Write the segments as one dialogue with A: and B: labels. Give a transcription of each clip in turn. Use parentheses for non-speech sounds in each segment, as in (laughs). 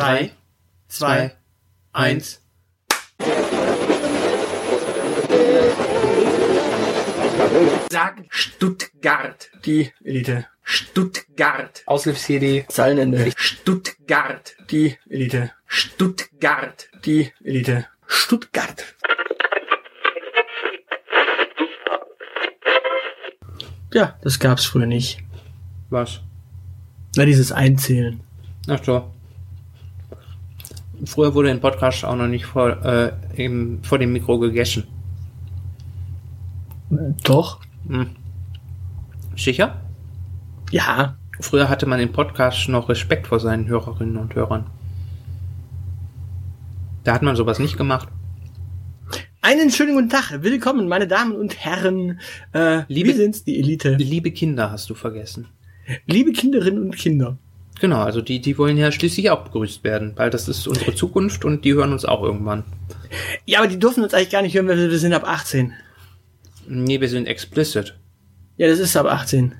A: 3, 2, 1. Sag Stuttgart.
B: Die Elite.
A: Stuttgart.
B: Aushilfs-CD. Zeilenende.
A: Stuttgart.
B: Die Elite.
A: Stuttgart.
B: Die Elite. Stuttgart. Ja, das gab's früher nicht.
C: Was?
B: Na, dieses Einzählen.
C: Ach so. Früher wurde ein Podcast auch noch nicht vor, äh, eben vor dem Mikro gegessen.
B: Doch.
C: Hm. Sicher?
B: Ja.
C: Früher hatte man im Podcast noch Respekt vor seinen Hörerinnen und Hörern. Da hat man sowas nicht gemacht.
B: Einen schönen guten Tag. Willkommen, meine Damen und Herren. Äh,
C: Liebe-
B: wir sind's, die Elite.
C: Liebe Kinder hast du vergessen.
B: Liebe Kinderinnen und Kinder.
C: Genau, also die, die wollen ja schließlich auch begrüßt werden, weil das ist unsere Zukunft und die hören uns auch irgendwann.
B: Ja, aber die dürfen uns eigentlich gar nicht hören, weil wir sind ab 18.
C: Nee, wir sind explicit.
B: Ja, das ist ab 18.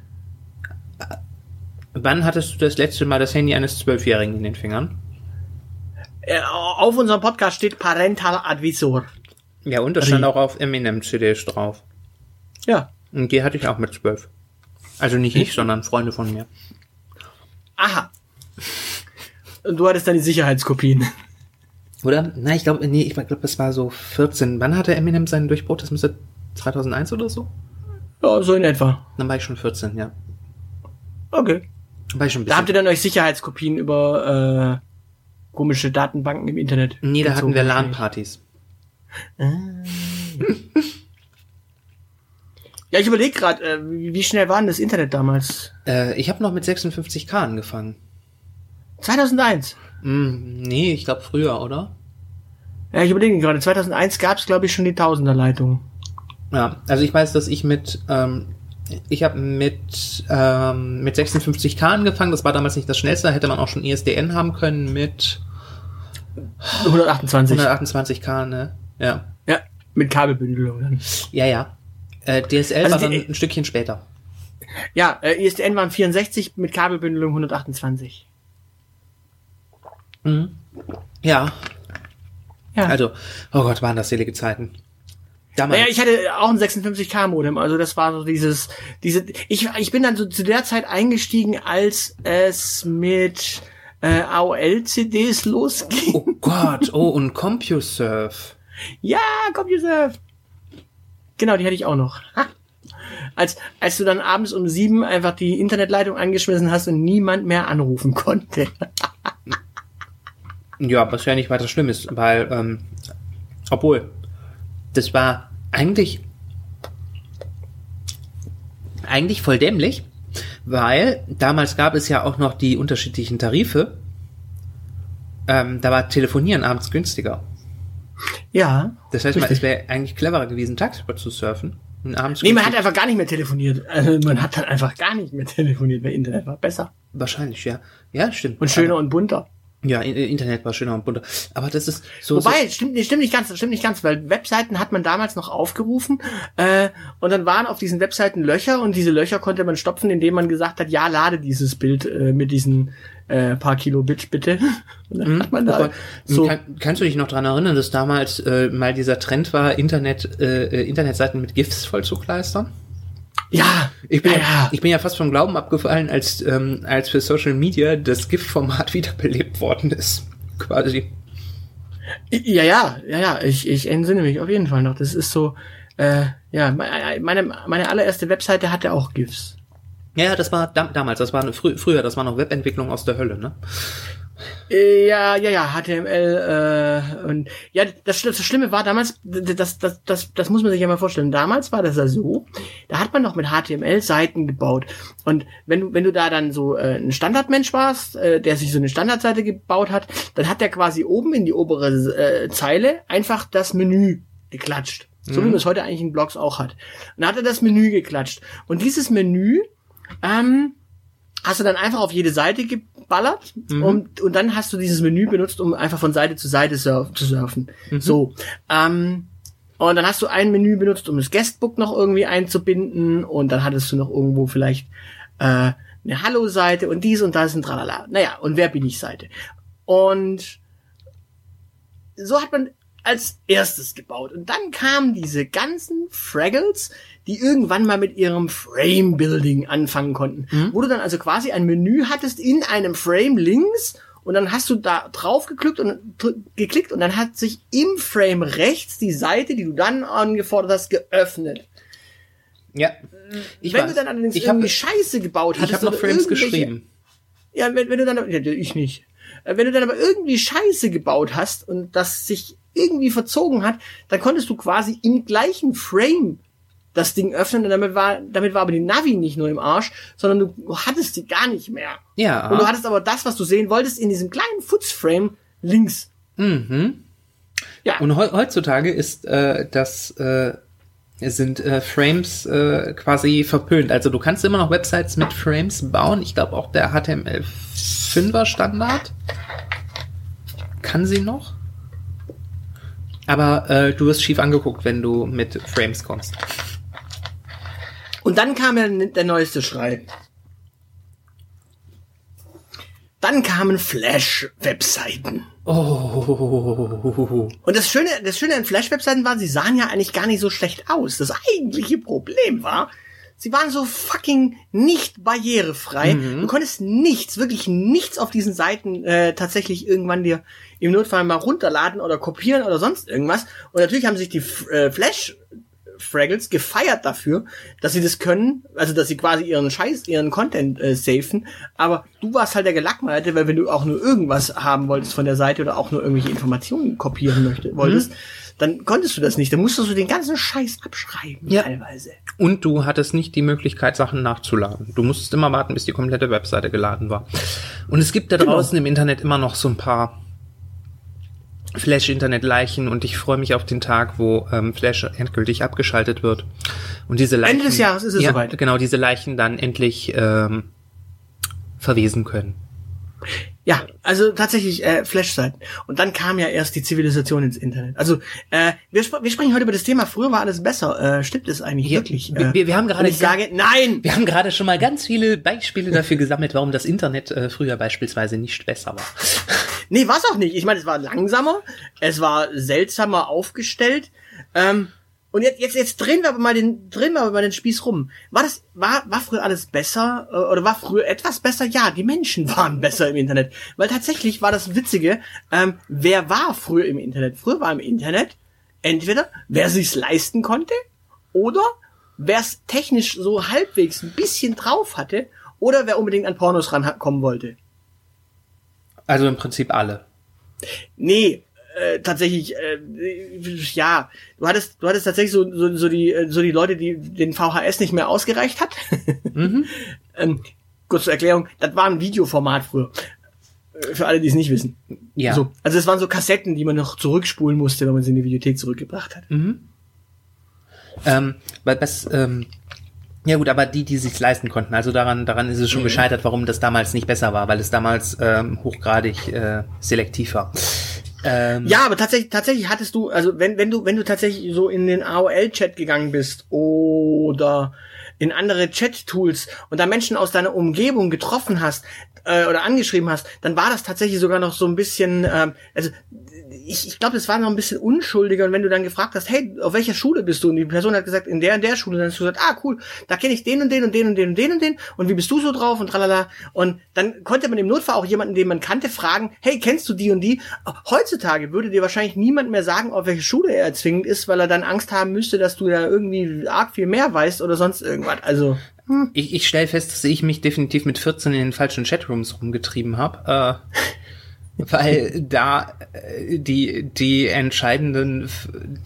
C: Wann hattest du das letzte Mal das Handy eines Zwölfjährigen in den Fingern?
B: Äh, auf unserem Podcast steht Parental Advisor.
C: Ja, und das stand auch auf Eminem-CDs drauf.
B: Ja.
C: Und die hatte ich auch mit zwölf. Also nicht (laughs) ich, sondern Freunde von mir.
B: Aha. Und du hattest dann die Sicherheitskopien.
C: Oder? Na, ich glaube, nee, ich glaube, das war so 14. Wann hatte Eminem seinen Durchbruch? Das müsste 2001 oder so?
B: Ja, so in etwa.
C: Dann war ich schon 14, ja.
B: Okay.
C: War ich schon ein
B: Da habt ihr dann euch Sicherheitskopien über äh, komische Datenbanken im Internet.
C: Nee, da hatten wir. LAN-Partys.
B: Ja, ich überlege gerade, äh, wie wie schnell war denn das Internet damals?
C: Äh, ich habe noch mit 56k angefangen.
B: 2001.
C: Hm, nee, ich glaube früher, oder?
B: Ja, ich überlege gerade. 2001 gab es, glaube ich, schon die Tausenderleitung.
C: Ja, also ich weiß, dass ich mit, ähm, ich habe mit, ähm, mit 56k angefangen. Das war damals nicht das schnellste. Da hätte man auch schon ISDN haben können mit
B: 128.
C: 128k, ne? Ja.
B: Ja, mit Kabelbündelung dann.
C: Ja, ja. Äh, DSL
B: Also
C: war dann ein Stückchen später.
B: Ja, äh, ISDN waren 64 mit Kabelbündelung 128.
C: Ja.
B: Ja.
C: Also, oh Gott, waren das selige Zeiten. Damals.
B: Naja, ich hatte auch ein 56k Modem, also das war so dieses, diese, ich, ich bin dann so zu der Zeit eingestiegen, als es mit äh, AOL-CDs (laughs) losging.
C: oh Gott, oh, und CompuServe.
B: Ja, CompuServe. Genau, die hatte ich auch noch. Ha. Als, als du dann abends um sieben einfach die Internetleitung angeschmissen hast und niemand mehr anrufen konnte. (laughs)
C: Ja, was ja nicht weiter schlimm ist, weil, ähm, obwohl, das war eigentlich, eigentlich voll dämlich, weil damals gab es ja auch noch die unterschiedlichen Tarife. Ähm, da war Telefonieren abends günstiger.
B: Ja.
C: Das heißt, man,
B: Richtig.
C: es wäre eigentlich cleverer gewesen, tagsüber zu surfen. Und abends
B: Nee, man hat einfach gar nicht mehr telefoniert. Also man hat dann einfach gar nicht mehr telefoniert, weil Internet war besser.
C: Wahrscheinlich, ja. Ja, stimmt.
B: Und schöner
C: Aber,
B: und bunter.
C: Ja, Internet war schöner und bunter. Aber das ist so.
B: Wobei, stimmt, nee, stimmt nicht ganz, stimmt nicht ganz, weil Webseiten hat man damals noch aufgerufen äh, und dann waren auf diesen Webseiten Löcher und diese Löcher konnte man stopfen, indem man gesagt hat, ja, lade dieses Bild äh, mit diesen äh, paar Kilobit bitte. (laughs) Und dann hat man da so,
C: Kann, kannst du dich noch dran erinnern, dass damals äh, mal dieser Trend war, Internet, äh, äh, Internetseiten mit GIFs voll zu kleistern?
B: Ja,
C: Ich bin ja,
B: ja,
C: ich bin ja fast vom Glauben abgefallen, als, ähm, als für Social Media das GIF-Format (laughs) wiederbelebt worden ist. Quasi.
B: ja, ja, ja, ja, ich, ich entsinne mich auf jeden Fall noch. Das ist so, äh, ja, meine, meine allererste Webseite hatte auch GIFs.
C: Ja, das war dam damals, das war eine frü früher, das war noch Webentwicklung aus der Hölle, ne?
B: Äh, Ja, ja, ja, HTML äh, und ja, das, das Schlimme war damals, das, das, das, das muss man sich ja mal vorstellen. Damals war das ja so, da hat man noch mit HTML Seiten gebaut und wenn du wenn du da dann so äh, ein Standardmensch warst, äh, der sich so eine Standardseite gebaut hat, dann hat der quasi oben in die obere äh, Zeile einfach das Menü geklatscht, so wie man es heute eigentlich in Blogs auch hat. Und da hat er das Menü geklatscht und dieses Menü ähm, hast du dann einfach auf jede Seite geballert und, und dann hast du dieses Menü benutzt, um einfach von Seite zu Seite surf, zu surfen. So. Ähm, und dann hast du ein Menü benutzt, um das Guestbook noch irgendwie einzubinden und dann hattest du noch irgendwo vielleicht äh, eine Hallo-Seite und dies und das und tralala. Naja, und wer bin ich Seite. Und so hat man als erstes gebaut. Und dann kamen diese ganzen Fraggles, die irgendwann mal mit ihrem Frame-Building anfangen konnten. Wo du dann also quasi ein Menü hattest in einem Frame links und dann hast du da drauf geklickt und, geklickt und dann hat sich im Frame rechts die Seite, die du dann angefordert hast, geöffnet.
C: Ja. Ich
B: wenn
C: weiß.
B: du dann allerdings
C: ich habe
B: irgendwie Scheiße gebaut
C: ich
B: hattest,
C: hab noch Frames geschrieben.
B: Ja, wenn, wenn du dann, ja, ich nicht. Äh, Wenn du dann aber irgendwie Scheiße gebaut hast und das sich irgendwie verzogen hat, dann konntest du quasi im gleichen Frame das Ding öffnen und damit war, damit war aber die Navi nicht nur im Arsch, sondern du hattest die gar nicht mehr.
C: Ja.
B: Und du hattest aber das, was du sehen wolltest, in diesem kleinen Footsframe links.
C: Mhm.
B: Ja.
C: Und heu- heutzutage ist das, äh, das äh, sind äh, Frames äh, quasi verpönt. Also du kannst immer noch Websites mit Frames bauen. Ich glaube auch der HTML5er Standard kann sie noch. Aber äh, du wirst schief angeguckt, wenn du mit Frames kommst.
B: Und dann kam ja der neueste Schrei. Dann kamen Flash-Webseiten.
C: Oh.
B: Und das Schöne, das Schöne an Flash-Webseiten war, sie sahen ja eigentlich gar nicht so schlecht aus. Das eigentliche Problem war, sie waren so fucking nicht barrierefrei. Du konntest nichts, wirklich nichts auf diesen Seiten äh, tatsächlich irgendwann dir im Notfall mal runterladen oder kopieren oder sonst irgendwas. Und natürlich haben sich die äh, Flash Fraggles gefeiert dafür, dass sie das können, also dass sie quasi ihren Scheiß, ihren Content äh, safen, aber du warst halt der Gelackmeierte, weil wenn du auch nur irgendwas haben wolltest von der Seite oder auch nur irgendwelche Informationen kopieren möchte, wolltest, dann konntest du das nicht, dann musstest du den ganzen Scheiß abschreiben,
C: Ja.
B: teilweise.
C: Und du hattest nicht die Möglichkeit, Sachen nachzuladen. Du musstest immer warten, bis die komplette Webseite geladen war. Und es gibt da
B: Genau.
C: draußen im Internet immer noch so ein paar Flash-Internet-Leichen und ich freue mich auf den Tag, wo ähm, Flash endgültig abgeschaltet wird. Und diese Leichen.
B: Ende des Jahres ist es
C: ja,
B: soweit.
C: Genau, diese Leichen dann endlich ähm, verwesen können.
B: Ja, also tatsächlich äh, Flash-Seiten. Und dann kam ja erst die Zivilisation ins Internet. Also äh, wir, spr wir sprechen heute über das Thema, früher war alles besser. Äh, stimmt es eigentlich
C: Ja,
B: wirklich?
C: wir-
B: Äh,
C: wir- wir haben gerade
B: ich sage, nein!
C: Wir haben gerade schon mal ganz viele Beispiele dafür gesammelt, warum das Internet äh, früher beispielsweise nicht besser war.
B: Nee, war's auch nicht. Ich meine, es war langsamer, es war seltsamer aufgestellt. Ähm, und jetzt, jetzt, jetzt drehen wir aber mal den, drehen wir aber mal den Spieß rum. War das, war, war früher alles besser äh, oder war früher etwas besser? Ja, die Menschen (laughs) waren besser im Internet, weil tatsächlich war das Witzige. Ähm, wer war früher im Internet? Früher war im Internet entweder wer sich's leisten konnte oder wer es technisch so halbwegs ein bisschen drauf hatte oder wer unbedingt an Pornos rankommen wollte.
C: Also im Prinzip alle.
B: Nee, äh, tatsächlich, äh, ja, du hattest, du hattest tatsächlich so, so, so die, äh, so die Leute, die den VHS nicht mehr ausgereicht hat. (laughs) ähm, kurz zur Erklärung, das war ein Videoformat früher. Äh, Für alle, die es nicht wissen.
C: Ja.
B: So, also es waren so Kassetten, die man noch zurückspulen musste, wenn man sie in die Videothek zurückgebracht hat.
C: Ähm, weil was, ähm, ja gut, aber die, die sich leisten konnten, also daran, daran ist es schon gescheitert, warum das damals nicht besser war, weil es damals ähm, hochgradig äh, selektiv war. Ähm,
B: Ja, aber tatsächlich, tatsächlich hattest du, also wenn, wenn du, wenn du tatsächlich so in den AOL-Chat gegangen bist oder in andere Chat-Tools und da Menschen aus deiner Umgebung getroffen hast äh, oder angeschrieben hast, dann war das tatsächlich sogar noch so ein bisschen, ähm, also ich, ich glaube, das war noch ein bisschen unschuldiger und wenn du dann gefragt hast, hey, auf welcher Schule bist du? Und die Person hat gesagt, in der und der Schule, dann hast du gesagt, ah, cool, da kenne ich den und den und den und den und den und den und wie bist du so drauf und tralala. Und dann konnte man im Notfall auch jemanden, den man kannte, fragen, hey, kennst du die und die? Heutzutage würde dir wahrscheinlich niemand mehr sagen, auf welche Schule er zwingend ist, weil er dann Angst haben müsste, dass du ja irgendwie arg viel mehr weißt oder sonst irgendwas. Also,
C: Ich, ich stelle fest, dass ich mich definitiv mit 14 in den falschen Chatrooms rumgetrieben habe. Äh, (laughs) weil da äh, die, die entscheidenden,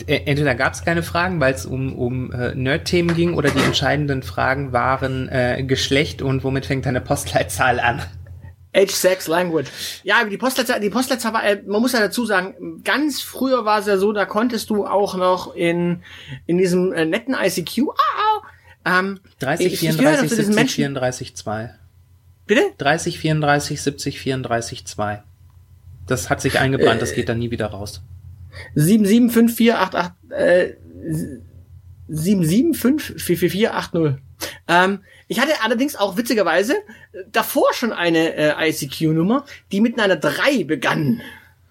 C: äh, entweder gab es keine Fragen, weil es um, um äh, Nerd-Themen ging, oder die entscheidenden Fragen waren äh, Geschlecht und womit fängt deine Postleitzahl an.
B: Age, Sex, Language. Ja, die Postleitzahl, die Postleitzahl war, man muss ja dazu sagen, ganz früher war es ja so, da konntest du auch noch in, in diesem äh, netten ICQ, ah, ah, ähm,
C: 30,
B: ich- ich
C: 34,
B: gehöre zu diesen
C: 70,
B: Menschen-
C: 34, 2.
B: Bitte?
C: 30, 34, 70, 34, 2. Das hat sich eingebrannt, das geht dann nie wieder raus.
B: 7754888 äh, 7754480. Ähm, Ich hatte allerdings auch witzigerweise äh, davor schon eine äh, ICQ-Nummer, die mit einer 3 begann.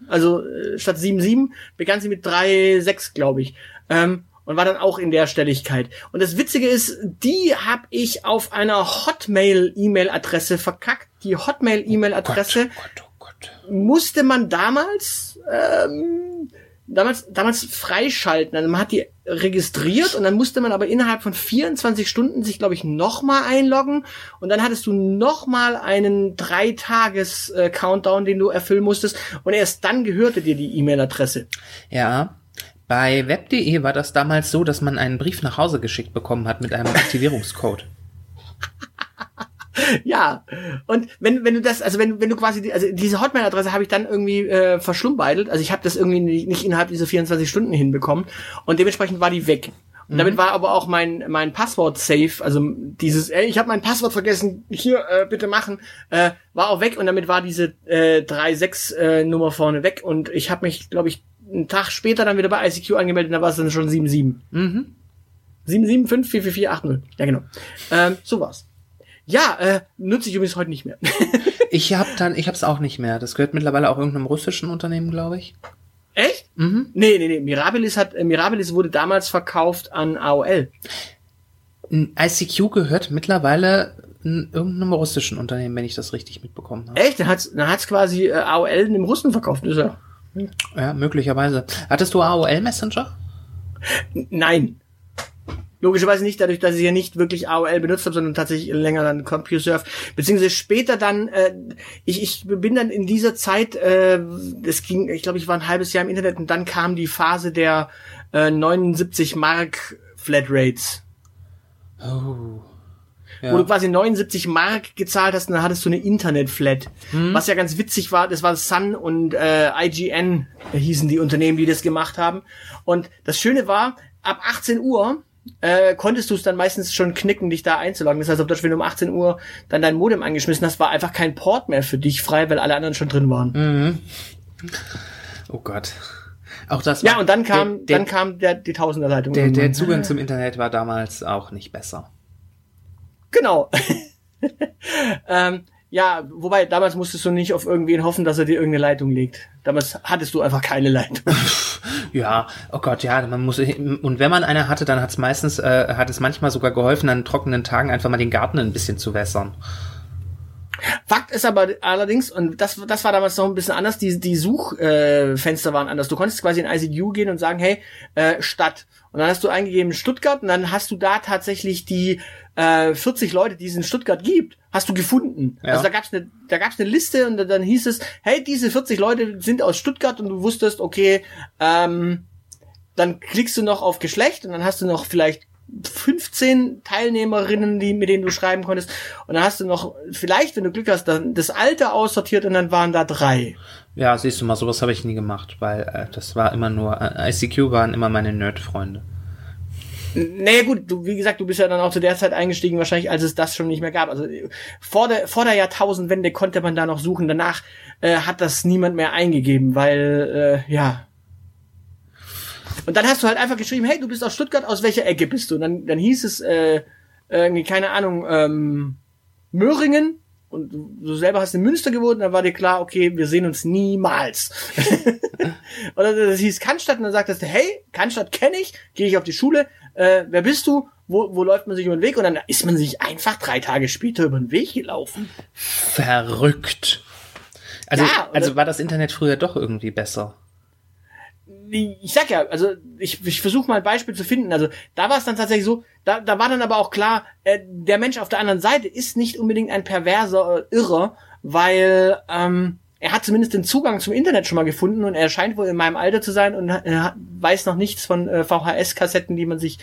B: Also äh, statt 77 begann sie mit 3,6, glaube ich. Ähm, und war dann auch in der Stelligkeit. Und das Witzige ist, die habe ich auf einer Hotmail-E-Mail-Adresse verkackt. Die Hotmail-E-Mail-Adresse
C: Oh oh Gott.
B: Musste man damals ähm, damals damals freischalten. Also man hat die registriert und dann musste man aber innerhalb von 24 Stunden sich, glaube ich, nochmal einloggen und dann hattest du nochmal einen drei Tages äh, Countdown, den du erfüllen musstest und erst dann gehörte dir die E-Mail-Adresse.
C: Ja. Bei web.de war das damals so, dass man einen Brief nach Hause geschickt bekommen hat mit einem (laughs) Aktivierungscode. (laughs)
B: Ja, und wenn wenn du das, also wenn wenn du quasi, die, also diese Hotmail-Adresse habe ich dann irgendwie äh, verschlummbeidelt, also ich habe das irgendwie nicht, nicht innerhalb dieser 24 Stunden hinbekommen und dementsprechend war die weg. Und damit war aber auch mein mein Passwort safe, also dieses, ey, ich habe mein Passwort vergessen, hier äh, bitte machen, äh, war auch weg und damit war diese äh, 3.6 äh, Nummer vorne weg und ich habe mich, glaube ich, einen Tag später dann wieder bei ICQ angemeldet, und da war es dann schon 7.7.
C: Mhm.
B: 775 44480. Ja, genau. Ähm, so war's. Ja, äh, nutze ich übrigens heute nicht mehr. (laughs)
C: Ich hab dann, ich hab's auch nicht mehr. Das gehört mittlerweile auch irgendeinem russischen Unternehmen, glaube ich.
B: Echt?
C: Mhm.
B: Nee, nee, nee. Mirabilis hat, äh, Mirabilis wurde damals verkauft an AOL.
C: ICQ gehört mittlerweile irgendeinem russischen Unternehmen, wenn ich das richtig mitbekommen habe.
B: Echt? Dann hat's, dann hat's quasi äh, AOL einem Russen verkauft. Ist ja.
C: Ja, möglicherweise. Hattest du AOL Messenger?
B: Nein. Logischerweise nicht, dadurch, dass ich ja nicht wirklich AOL benutzt habe, sondern tatsächlich länger dann CompuServe, beziehungsweise später dann, äh, ich, ich bin dann in dieser Zeit, äh, das ging, ich glaube, ich war ein halbes Jahr im Internet und dann kam die Phase der äh, 79 Mark Flatrates.
C: Oh.
B: wo
C: Ja.
B: du quasi 79 Mark gezahlt hast und dann hattest du eine Internet-Flat. Was ja ganz witzig war, das war Sun und äh, IGN hießen die Unternehmen, die das gemacht haben. Und das Schöne war, ab 18 Uhr äh, konntest du es dann meistens schon knicken, dich da einzuloggen. Das heißt, ob du, du um 18 Uhr dann dein Modem angeschmissen hast, war einfach kein Port mehr für dich frei, weil alle anderen schon drin waren.
C: Oh Gott. Auch das
B: Ja,
C: war-
B: und dann kam,
C: der,
B: dann kam der, die Tausenderleitung.
C: der, der. Zugang zum Internet war damals auch nicht besser.
B: Genau. (laughs) ähm, ja, wobei damals musstest du nicht auf irgendwen hoffen, dass er dir irgendeine Leitung legt. Damals hattest du einfach keine Leitung. (laughs)
C: Ja, oh Gott, ja, man muss und wenn man eine hatte, dann hat es meistens äh, hat es manchmal sogar geholfen, an trockenen Tagen einfach mal den Garten ein bisschen zu wässern.
B: Fakt ist aber allerdings, und das, das war damals noch ein bisschen anders, die, die Suchfenster äh, waren anders. Du konntest quasi in ICQ gehen und sagen, hey, äh, Stadt. Und dann hast du eingegeben Stuttgart und dann hast du da tatsächlich die äh, 40 Leute, die es in Stuttgart gibt, hast du gefunden.
C: Ja.
B: Also da gab's eine, da gab's eine Liste und dann hieß es, hey, diese 40 Leute sind aus Stuttgart und du wusstest, okay, ähm, dann klickst du noch auf Geschlecht und dann hast du noch vielleicht 15 Teilnehmerinnen, die, mit denen du schreiben konntest. Und dann hast du noch, vielleicht, wenn du Glück hast, dann das Alter aussortiert und dann waren da drei.
C: Ja, siehst du mal, sowas habe ich nie gemacht, weil äh, das war immer nur äh, ICQ waren immer meine Nerd-Freunde.
B: Naja gut, du, wie gesagt, du bist ja dann auch zu der Zeit eingestiegen, wahrscheinlich als es das schon nicht mehr gab. Also äh, vor der, vor der Jahrtausendwende konnte man da noch suchen. Danach äh, hat das niemand mehr eingegeben, weil, äh, ja. Und dann hast du halt einfach geschrieben, hey, du bist aus Stuttgart, aus welcher Ecke bist du? Und dann, dann hieß es, äh, irgendwie, keine Ahnung, ähm, Möhringen. Und du, selber hast in Münster gewohnt, dann war dir klar, okay, wir sehen uns niemals. (laughs) Oder das hieß Cannstatt und dann sagtest du, hey, Cannstatt kenne ich, gehe ich auf die Schule, äh, wer bist du? Wo, wo läuft man sich über den Weg? Und dann ist man sich einfach drei Tage später über den Weg gelaufen.
C: Verrückt. Also,
B: Ja,
C: also war das Internet früher doch irgendwie besser.
B: Ich sag ja, also ich, ich versuche mal ein Beispiel zu finden. Also da war es dann tatsächlich so, da, da war dann aber auch klar, äh, der Mensch auf der anderen Seite ist nicht unbedingt ein perverser äh, Irrer, weil ähm, er hat zumindest den Zugang zum Internet schon mal gefunden und er scheint wohl in meinem Alter zu sein und äh, weiß noch nichts von äh, VHS-Kassetten, die man sich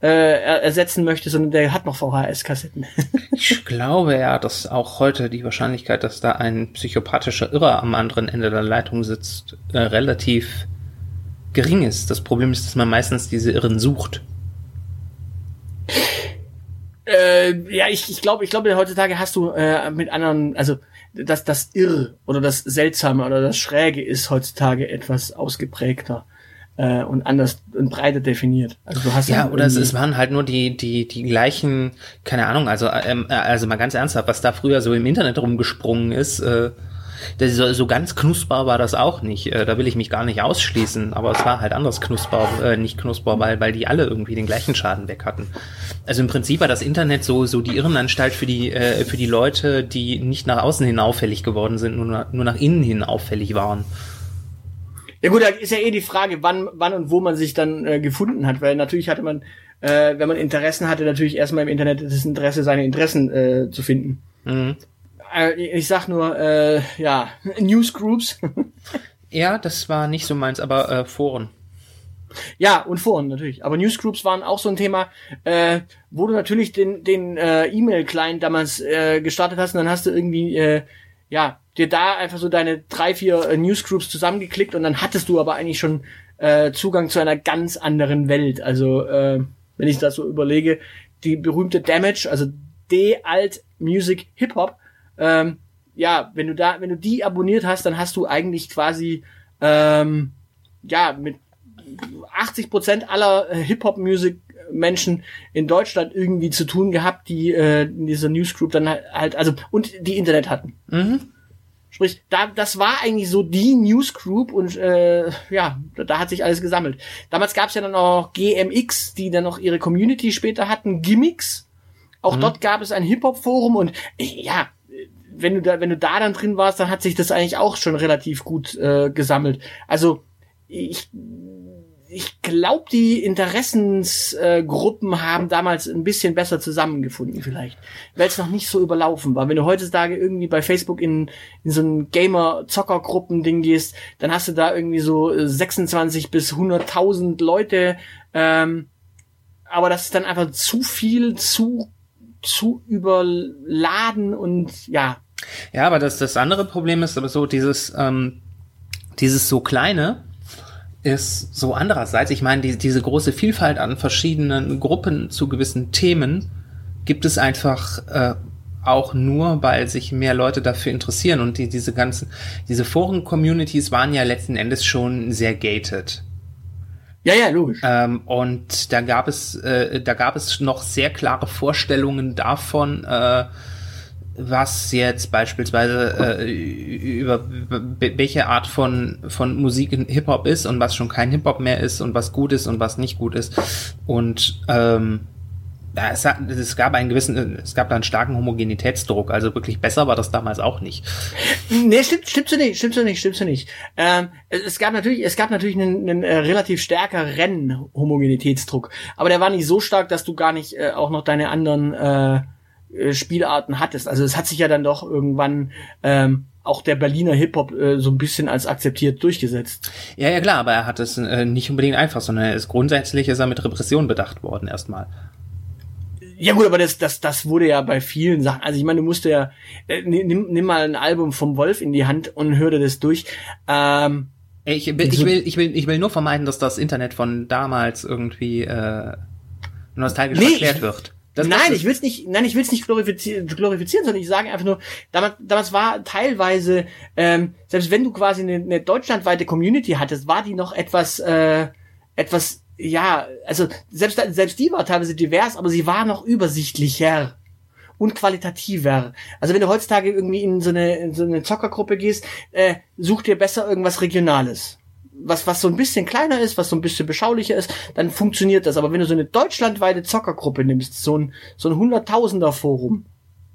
B: äh, er- ersetzen möchte, sondern der hat noch VHS-Kassetten. (laughs)
C: Ich glaube ja, dass auch heute die Wahrscheinlichkeit, dass da ein psychopathischer Irrer am anderen Ende der Leitung sitzt, äh, relativ gering ist. Das Problem ist, dass man meistens diese Irren sucht.
B: Äh, ja, ich, ich glaube, ich glaube, heutzutage hast du äh, mit anderen, also das, das Irr oder das Seltsame oder das Schräge ist heutzutage etwas ausgeprägter. äh, und anders und breiter definiert. Also du hast
C: Ja, oder es, es waren halt nur die, die, die gleichen, keine Ahnung, also, ähm, äh, also mal ganz ernsthaft, was da früher so im Internet rumgesprungen ist, äh, das so, so ganz knusper war das auch nicht. Äh, da will ich mich gar nicht ausschließen, aber es war halt anders knusper, äh, nicht knusper, weil, weil die alle irgendwie den gleichen Schaden weg hatten. Also im Prinzip war das Internet so, so die Irrenanstalt für die, äh, für die Leute, die nicht nach außen hin auffällig geworden sind, nur, nach- nur nach innen hin auffällig waren.
B: Ja gut, da ist ja eh die Frage, wann, wann und wo man sich dann äh, gefunden hat, weil natürlich hatte man, äh, wenn man Interessen hatte, natürlich erstmal im Internet das Interesse, seine Interessen äh, zu finden.
C: Mhm.
B: Äh, ich sag nur, äh, ja, (laughs) Newsgroups. (laughs)
C: Ja, das war nicht so meins, aber äh, Foren.
B: ja, und Foren natürlich. Aber Newsgroups waren auch so ein Thema, äh, wo du natürlich den, den äh, E-Mail-Client damals äh, gestartet hast und dann hast du irgendwie, äh, ja, dir da einfach so deine drei, vier äh, Newsgroups zusammengeklickt und dann hattest du aber eigentlich schon äh, Zugang zu einer ganz anderen Welt. Also, äh, wenn ich das so überlege, die berühmte Damage, also D-Alt Music Hip Hop, ähm, ja, wenn du da, wenn du die abonniert hast, dann hast du eigentlich quasi ähm, ja mit 80 Prozent aller äh, Hip-Hop-Music-Menschen in Deutschland irgendwie zu tun gehabt, die äh, in dieser Newsgroup dann halt- also und die Internet hatten. Sprich, da, das war eigentlich so die Newsgroup und äh, ja, da, da hat sich alles gesammelt. Damals gab es ja dann auch GMX, die dann noch ihre Community später hatten, Gimmicks. Auch dort gab es ein Hip-Hop-Forum und äh, ja, wenn du da, wenn du da dann drin warst, dann hat sich das eigentlich auch schon relativ gut äh, gesammelt. Also ich ich glaube, die Interessensgruppen äh, haben damals ein bisschen besser zusammengefunden, vielleicht. Weil es noch nicht so überlaufen war. Wenn du heutzutage irgendwie bei Facebook in, in so ein Gamer-Zocker-Gruppen-Ding gehst, dann hast du da irgendwie so äh, 26 bis 100.000 Leute. Ähm, aber das ist dann einfach zu viel, zu, zu überladen und ja.
C: Ja, aber das, das andere Problem ist aber so, dieses, ähm, dieses so kleine ist so andererseits, ich meine, die, diese große Vielfalt an verschiedenen Gruppen zu gewissen Themen gibt es einfach äh, auch nur, weil sich mehr Leute dafür interessieren und die, diese ganzen, diese Foren-Communities waren ja letzten Endes schon sehr gated.
B: Ja, ja, logisch.
C: Ähm, und da gab es, äh, da gab es noch sehr klare Vorstellungen davon, äh, was jetzt beispielsweise äh, über, welche Art von von Musik in Hip Hop ist und was schon kein Hip Hop mehr ist und was gut ist und was nicht gut ist und ähm, ja, es, hat, es gab einen gewissen, es gab da einen starken Homogenitätsdruck. Also wirklich besser war das damals auch nicht.
B: Nee, stimmt, stimmt so nicht, stimmt so nicht, stimmt so nicht. Ähm, es, gab natürlich, es gab natürlich einen, einen äh, relativ stärkeren Homogenitätsdruck, aber der war nicht so stark, dass du gar nicht äh, auch noch deine anderen äh, äh, Spielarten hattest. Also es hat sich ja dann doch irgendwann ähm, auch der Berliner Hip Hop äh, so ein bisschen als akzeptiert durchgesetzt.
C: Ja, ja klar, aber er hat es äh, nicht unbedingt einfach, sondern er ist grundsätzlich ist er mit Repression bedacht worden erstmal.
B: Ja gut, aber das, das, das wurde ja bei vielen Sachen. Also ich meine, du musst ja äh, nimm, nimm mal ein Album vom Wolf in die Hand und hör dir das durch. Ähm,
C: Ich will, ich will, ich will, ich will nur vermeiden, dass das Internet von damals irgendwie äh, nostalgisch
B: Nee,
C: erklärt wird. Das,
B: nein, ich will's nicht, nein, ich will's nicht glorifizieren, glorifizieren, sondern ich sage einfach nur, damals, damals war teilweise, ähm, selbst wenn du quasi eine, eine deutschlandweite Community hattest, war die noch etwas, äh, etwas, ja, also selbst selbst die war teilweise divers, aber sie war noch übersichtlicher und qualitativer. Also wenn du heutzutage irgendwie in so eine, in so eine Zockergruppe gehst, äh, such dir besser irgendwas Regionales. Was, was so ein bisschen kleiner ist, was so ein bisschen beschaulicher ist, dann funktioniert das. Aber wenn du so eine deutschlandweite Zockergruppe nimmst, so ein, so ein Hunderttausender Forum,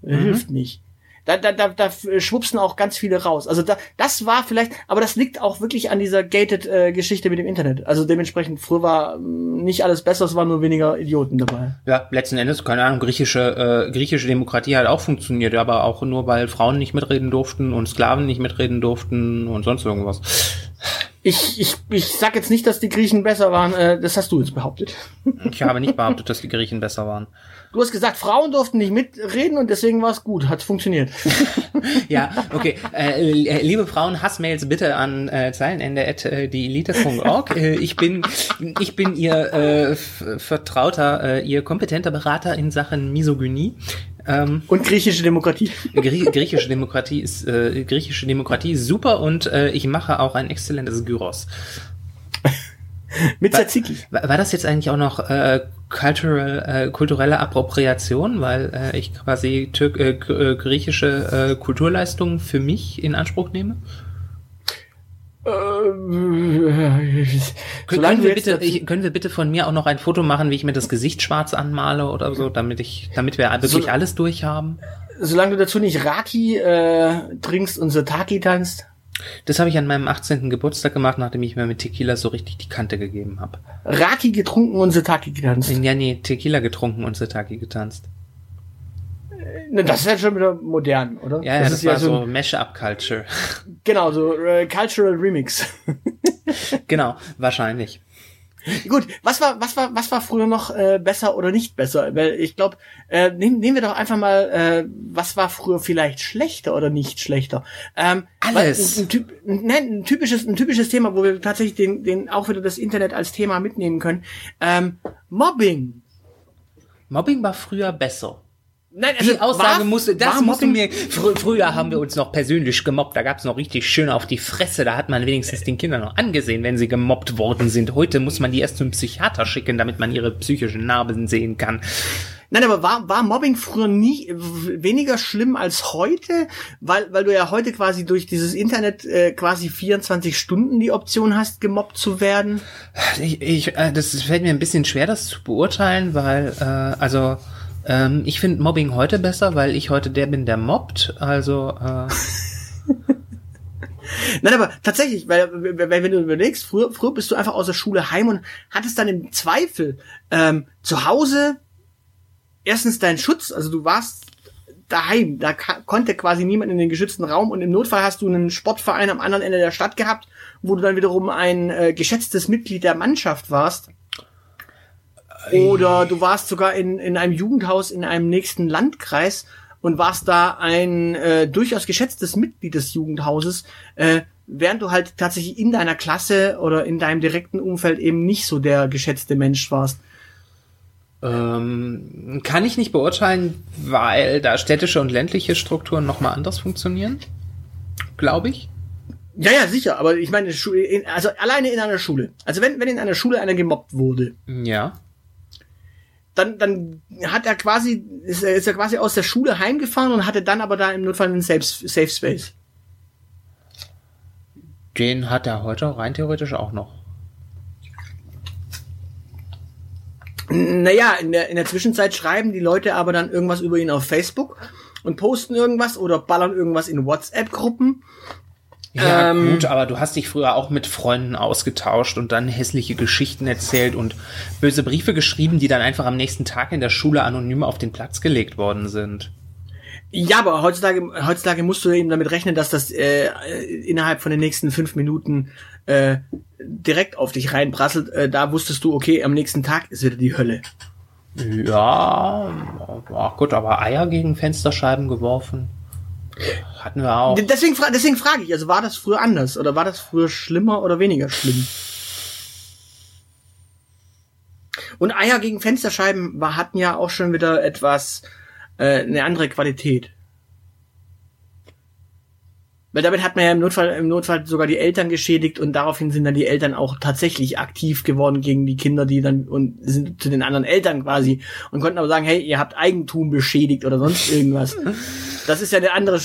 B: hilft nicht. Da, da, da, da schwupsen auch ganz viele raus. Also da, das war vielleicht, aber das liegt auch wirklich an dieser gated äh, Geschichte mit dem Internet. Also dementsprechend früher war ähm, nicht alles besser, es waren nur weniger Idioten dabei.
C: Ja, letzten Endes, keine Ahnung, griechische, äh, griechische Demokratie hat auch funktioniert, aber auch nur, weil Frauen nicht mitreden durften und Sklaven nicht mitreden durften und sonst irgendwas.
B: Ich, ich, ich sag jetzt nicht, dass die Griechen besser waren, äh, das hast du jetzt behauptet.
C: Ich habe nicht behauptet, dass die Griechen besser waren.
B: Du hast gesagt, Frauen durften nicht mitreden und deswegen war es gut, hat funktioniert. (laughs)
C: Ja, okay. Äh, liebe Frauen, Hassmails bitte an äh, Zeilenende at äh. Äh, ich bin ich bin ihr äh, vertrauter, äh, ihr kompetenter Berater in Sachen Misogynie. Ähm,
B: Und griechische Demokratie. (laughs)
C: Grie griechische Demokratie ist äh, griechische Demokratie ist super und äh, ich mache auch ein exzellentes Gyros. (laughs)
B: Mit Tzatziki.
C: War, war das jetzt eigentlich auch noch äh, cultural, äh, kulturelle Appropriation, weil äh, ich quasi Türk äh, äh, griechische äh, Kulturleistungen für mich in Anspruch nehme?
B: Äh,
C: Können, wir bitte, ich, können wir bitte von mir auch noch ein Foto machen, wie ich mir das Gesicht schwarz anmale oder so, damit ich, damit wir wirklich
B: So-
C: alles durchhaben?
B: solange du dazu nicht Raki äh, trinkst und Sataki tanzt.
C: Das habe ich an meinem 18. Geburtstag gemacht, nachdem ich mir mit Tequila so richtig die Kante gegeben habe.
B: Raki getrunken und Sataki getanzt.
C: Ja, nee, Tequila getrunken und Sataki getanzt.
B: Ne, Das ist ja schon wieder modern, oder?
C: Ja, ja, das,
B: ist
C: war
B: ja
C: so,
B: so,
C: Mash-up-Culture.
B: genau, so äh, Cultural Remix.
C: genau, wahrscheinlich.
B: Gut, was war, was war, was war früher noch äh, besser oder nicht besser? Weil ich glaube, äh, nehmen, nehmen wir doch einfach mal, äh, was war früher vielleicht schlechter oder nicht schlechter? Ähm,
C: Alles.
B: Ein, ein, typ, nein, ein typisches, ein typisches Thema, wo wir tatsächlich den, den auch wieder das Internet als Thema mitnehmen können. Ähm, Mobbing.
C: Mobbing war früher besser.
B: Nein,
C: Die Aussage
B: war-
C: musste, das musste mir, fr früher haben wir uns noch persönlich gemobbt, da gab's noch richtig schön auf die Fresse, da hat man wenigstens den Kindern noch angesehen, wenn sie gemobbt worden sind. Heute muss man die erst zum Psychiater schicken, damit man ihre psychischen Narben sehen kann.
B: Nein, aber war, war Mobbing früher nie weniger schlimm als heute? Weil, weil du ja heute quasi durch dieses Internet äh, quasi 24 Stunden die Option hast, gemobbt zu werden.
C: Ich, ich, äh, das fällt mir ein bisschen schwer, das zu beurteilen, weil, äh, also, ähm, ich finde Mobbing heute besser, weil ich heute der bin, der mobbt. Also, äh, (laughs)
B: Nein, aber tatsächlich, weil, wenn du überlegst, früher, früher bist du einfach aus der Schule heim und hattest dann im Zweifel ähm, zu Hause erstens deinen Schutz, also du warst daheim, da konnte quasi niemand in den geschützten Raum und im Notfall hast du einen Sportverein am anderen Ende der Stadt gehabt, wo du dann wiederum ein äh, geschätztes Mitglied der Mannschaft warst. Oder du warst sogar in, in einem Jugendhaus in einem nächsten Landkreis und warst da ein äh, durchaus geschätztes Mitglied des Jugendhauses, äh, während du halt tatsächlich in deiner Klasse oder in deinem direkten Umfeld eben nicht so der geschätzte Mensch warst.
C: ähm, kann ich nicht beurteilen, weil da städtische und ländliche Strukturen nochmal anders funktionieren. Glaube ich.
B: Ja, ja, sicher, aber ich meine, also alleine in einer Schule. Also wenn, wenn in einer Schule einer gemobbt wurde,
C: Ja.
B: Dann, dann hat er quasi, ist er, ist er quasi aus der Schule heimgefahren und hatte dann aber da im Notfall einen Safe, Safe Space.
C: Den hat er heute rein theoretisch auch noch.
B: Naja, in der, in der Zwischenzeit schreiben die Leute aber dann irgendwas über ihn auf Facebook und posten irgendwas oder ballern irgendwas in WhatsApp-Gruppen.
C: Ja,
B: Ähm,
C: gut, aber du hast dich früher auch mit Freunden ausgetauscht und dann hässliche Geschichten erzählt und böse Briefe geschrieben, die dann einfach am nächsten Tag in der Schule anonym auf den Platz gelegt worden sind.
B: Ja, aber heutzutage, heutzutage musst du eben damit rechnen, dass das äh, innerhalb von den nächsten fünf Minuten äh, direkt auf dich reinprasselt. Äh, da wusstest du, okay, am nächsten Tag ist wieder die Hölle.
C: Ja, ach gut, aber Eier gegen Fensterscheiben geworfen. Hatten wir auch.
B: Deswegen, fra deswegen frage ich, also war das früher anders oder war das früher schlimmer oder weniger schlimm? Und Eier gegen Fensterscheiben war, hatten ja auch schon wieder etwas, äh, eine andere Qualität. Weil damit hat man ja im Notfall, im Notfall sogar die Eltern geschädigt und daraufhin sind dann die Eltern auch tatsächlich aktiv geworden gegen die Kinder, die dann und sind zu den anderen Eltern quasi und konnten aber sagen, hey, ihr habt Eigentum beschädigt oder sonst irgendwas. Das ist ja eine andere,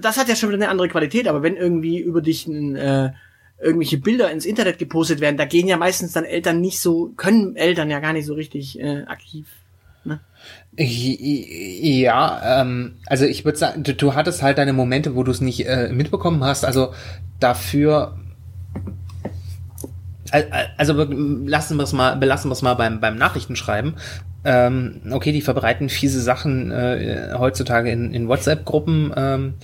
B: das hat ja schon wieder eine andere Qualität, aber wenn irgendwie über dich ein, äh, irgendwelche Bilder ins Internet gepostet werden, da gehen ja meistens dann Eltern nicht so, können Eltern ja gar nicht so richtig äh, aktiv. Ne?
C: Ja, ähm, also ich würde sagen, du, du hattest halt deine Momente, wo du es nicht äh, mitbekommen hast. Also dafür, Al- al- also lassen wir es mal, belassen wir es mal beim beim Nachrichtenschreiben. Ähm, okay, die verbreiten fiese Sachen äh, heutzutage in, in WhatsApp-Gruppen ähm,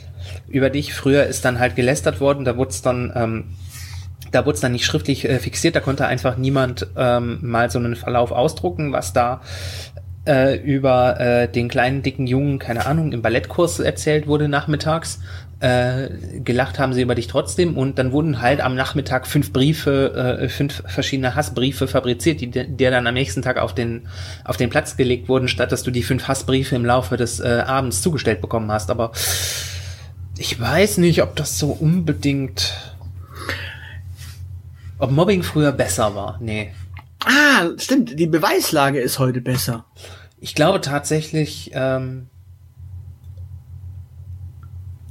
C: über dich. Früher ist dann halt gelästert worden, da wurde es dann ähm, da wurde es dann nicht schriftlich äh, fixiert, da konnte einfach niemand ähm, mal so einen Verlauf ausdrucken, was da äh, über äh, den kleinen dicken Jungen, keine Ahnung, im Ballettkurs erzählt wurde nachmittags. Äh, gelacht haben sie über dich trotzdem und dann wurden halt am Nachmittag fünf Briefe, äh, fünf verschiedene Hassbriefe fabriziert, die dir dann am nächsten Tag auf den auf den Platz gelegt wurden, statt dass du die fünf Hassbriefe im Laufe des äh, Abends zugestellt bekommen hast. Aber ich weiß nicht, ob das so unbedingt Ob Mobbing früher besser war? Nee.
B: Ah, stimmt. Die Beweislage ist heute besser.
C: Ich glaube tatsächlich, ähm,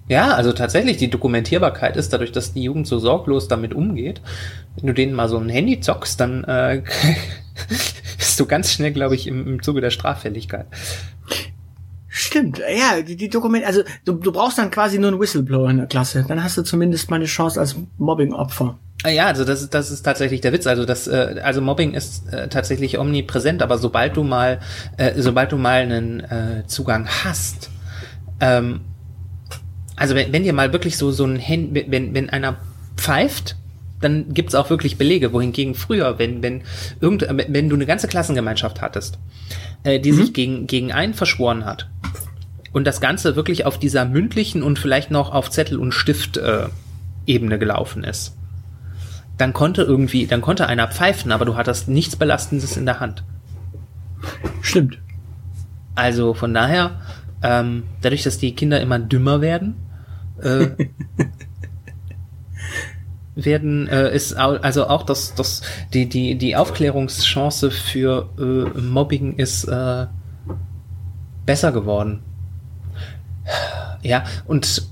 C: ja, also tatsächlich, die Dokumentierbarkeit ist dadurch, dass die Jugend so sorglos damit umgeht. Wenn du denen mal so ein Handy zockst, dann äh, (laughs) bist du ganz schnell, glaube ich, im, im Zuge der Straffälligkeit.
B: Stimmt, ja, die, die Dokumente, also du, du brauchst dann quasi nur einen Whistleblower in der Klasse. Dann hast du zumindest mal eine Chance als Mobbing-Opfer.
C: Ah Ja, also das ist, das ist tatsächlich der Witz. Also das, äh, also Mobbing ist äh, tatsächlich omnipräsent, aber sobald du mal, äh, sobald du mal einen äh, Zugang hast, ähm, also wenn, wenn dir mal wirklich so so ein Handy, wenn wenn einer pfeift, dann gibt's auch wirklich Belege. Wohingegen früher, wenn wenn irgend, wenn du eine ganze Klassengemeinschaft hattest, äh, die sich gegen gegen einen verschworen hat und das Ganze wirklich auf dieser mündlichen und vielleicht noch auf Zettel und Stift äh, Ebene gelaufen ist dann konnte irgendwie, dann konnte einer pfeifen, aber du hattest nichts Belastendes in der Hand.
B: Stimmt.
C: Also von daher, ähm, dadurch, dass die Kinder immer dümmer werden, äh, (laughs) werden äh, ist also auch das das die die die Aufklärungschance für äh, Mobbing ist äh, besser geworden. Ja und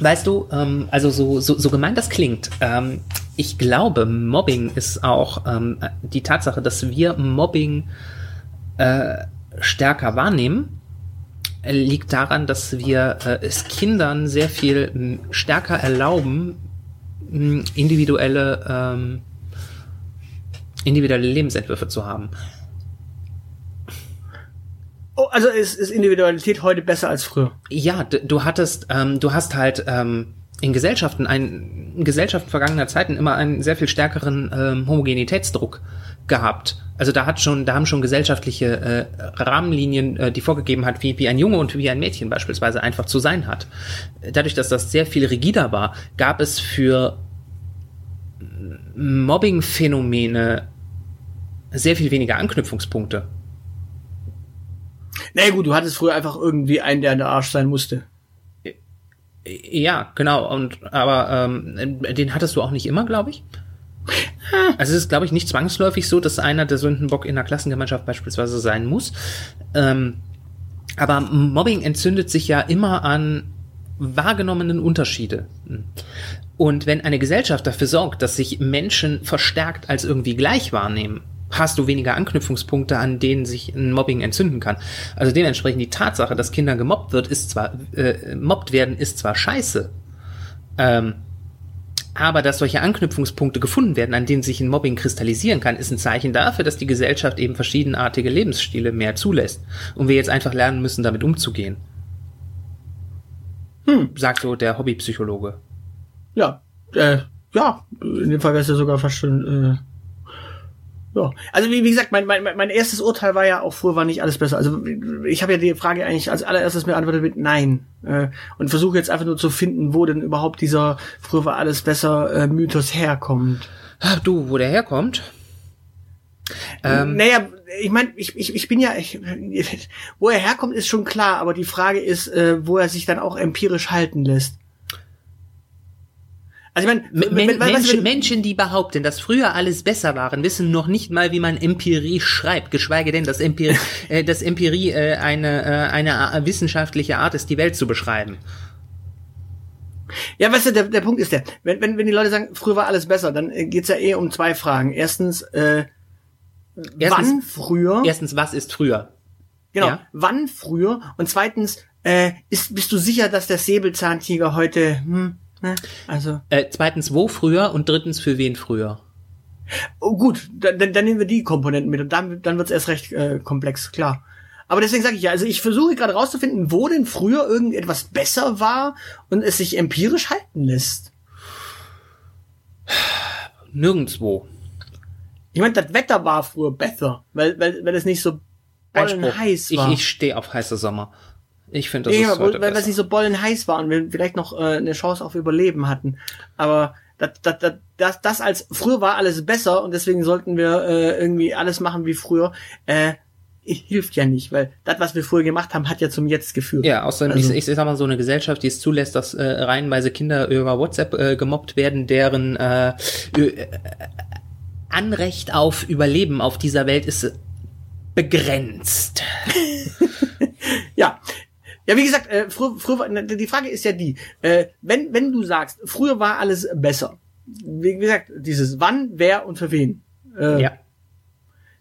C: weißt du ähm, also so so so gemein das klingt ähm, ich glaube Mobbing ist auch ähm, die Tatsache dass wir Mobbing äh, stärker wahrnehmen liegt daran, dass wir äh, es Kindern sehr viel m, stärker erlauben, m, individuelle, ähm, individuelle Lebensentwürfe zu haben.
B: Oh, also ist, ist Individualität heute besser als früher.
C: Ja, du hattest, ähm, du hast halt ähm, in Gesellschaften, ein, in Gesellschaften vergangener Zeiten immer einen sehr viel stärkeren ähm, Homogenitätsdruck gehabt. Also da hat schon, da haben schon gesellschaftliche äh, Rahmenlinien, äh, die vorgegeben hat, wie, wie ein Junge und wie ein Mädchen beispielsweise einfach zu sein hat. Dadurch, dass das sehr viel rigider war, gab es für Mobbing-Phänomene sehr viel weniger Anknüpfungspunkte.
B: Na gut, du hattest früher einfach irgendwie einen, der an der Arsch sein musste.
C: Ja, genau. Und aber ähm, den hattest du auch nicht immer, glaube ich. Also es ist, glaube ich, nicht zwangsläufig so, dass einer der Sündenbock in der Klassengemeinschaft beispielsweise sein muss. Ähm, aber Mobbing entzündet sich ja immer an wahrgenommenen Unterschiede. Und wenn eine Gesellschaft dafür sorgt, dass sich Menschen verstärkt als irgendwie gleich wahrnehmen, hast du weniger Anknüpfungspunkte, an denen sich ein Mobbing entzünden kann. Also dementsprechend die Tatsache, dass Kinder gemobbt wird, ist zwar äh, mobbt werden, ist zwar scheiße. Ähm, aber dass solche Anknüpfungspunkte gefunden werden, an denen sich ein Mobbing kristallisieren kann, ist ein Zeichen dafür, dass die Gesellschaft eben verschiedenartige Lebensstile mehr zulässt und wir jetzt einfach lernen müssen, damit umzugehen. Hm. Sagt so der Hobbypsychologe.
B: Ja, äh, ja, in dem Fall wäre es ja sogar fast schon, äh, ja. Also wie, wie gesagt, mein, mein, mein erstes Urteil war ja auch früher war nicht alles besser. Also ich habe ja die Frage eigentlich als allererstes beantwortet mit Nein. Äh, und versuche jetzt einfach nur zu finden, wo denn überhaupt dieser früher war alles besser äh, Mythos herkommt.
C: Ah, Du, wo der herkommt?
B: Ähm, naja, ich meine, ich, ich, ich bin ja, ich, wo er herkommt, ist schon klar, aber die Frage ist, äh, wo er sich dann auch empirisch halten lässt. Also ich meine,
C: Men Men Menschen, Menschen, die behaupten, dass früher alles besser waren, wissen noch nicht mal, wie man Empirie schreibt, geschweige denn, dass Empirie, (laughs) äh, dass Empirie äh, eine, äh, eine wissenschaftliche Art ist, die Welt zu beschreiben.
B: Ja, weißt du, der, der Punkt ist der, wenn, wenn, wenn die Leute sagen, früher war alles besser, dann äh, geht's ja eh um zwei Fragen. Erstens, äh,
C: erstens
B: wann früher?
C: Erstens, was ist früher?
B: Genau, ja? wann früher? Und zweitens, äh, ist, bist du sicher, dass der Säbelzahntiger heute, hm, ne? also.
C: Äh, zweitens, wo früher? Und drittens, für wen früher?
B: Oh, gut, dann, dann nehmen wir die Komponenten mit und dann, dann wird's erst recht äh, komplex, klar. Aber deswegen sage ich ja, also ich versuche gerade rauszufinden, wo denn früher irgendetwas besser war und es sich empirisch halten lässt.
C: Nirgendwo.
B: Ich meine, das Wetter war früher besser, weil, weil, weil es nicht so bollen heiß war.
C: Ich, ich stehe auf heiße Sommer. Ich finde, das
B: ja,
C: ist
B: weil,
C: heute
B: weil es nicht so bollen heiß war und wir vielleicht noch äh, eine Chance auf Überleben hatten. Aber das, das, das, das, das als früher war alles besser und deswegen sollten wir äh, irgendwie alles machen wie früher. Äh, hilft ja nicht, weil das, was wir früher gemacht haben, hat ja zum Jetzt geführt.
C: Ja, außerdem,
B: Also-
C: ich, ich sag mal, so eine Gesellschaft, die es zulässt, dass äh, reihenweise Kinder über WhatsApp äh, gemobbt werden, deren äh, äh, Anrecht auf Überleben auf dieser Welt ist begrenzt. (laughs)
B: Ja. Ja, wie gesagt, äh, früher, früher, die Frage ist ja die, äh, wenn, wenn du sagst, früher war alles besser, wie gesagt, dieses wann, wer und für wen, äh,
C: Ja.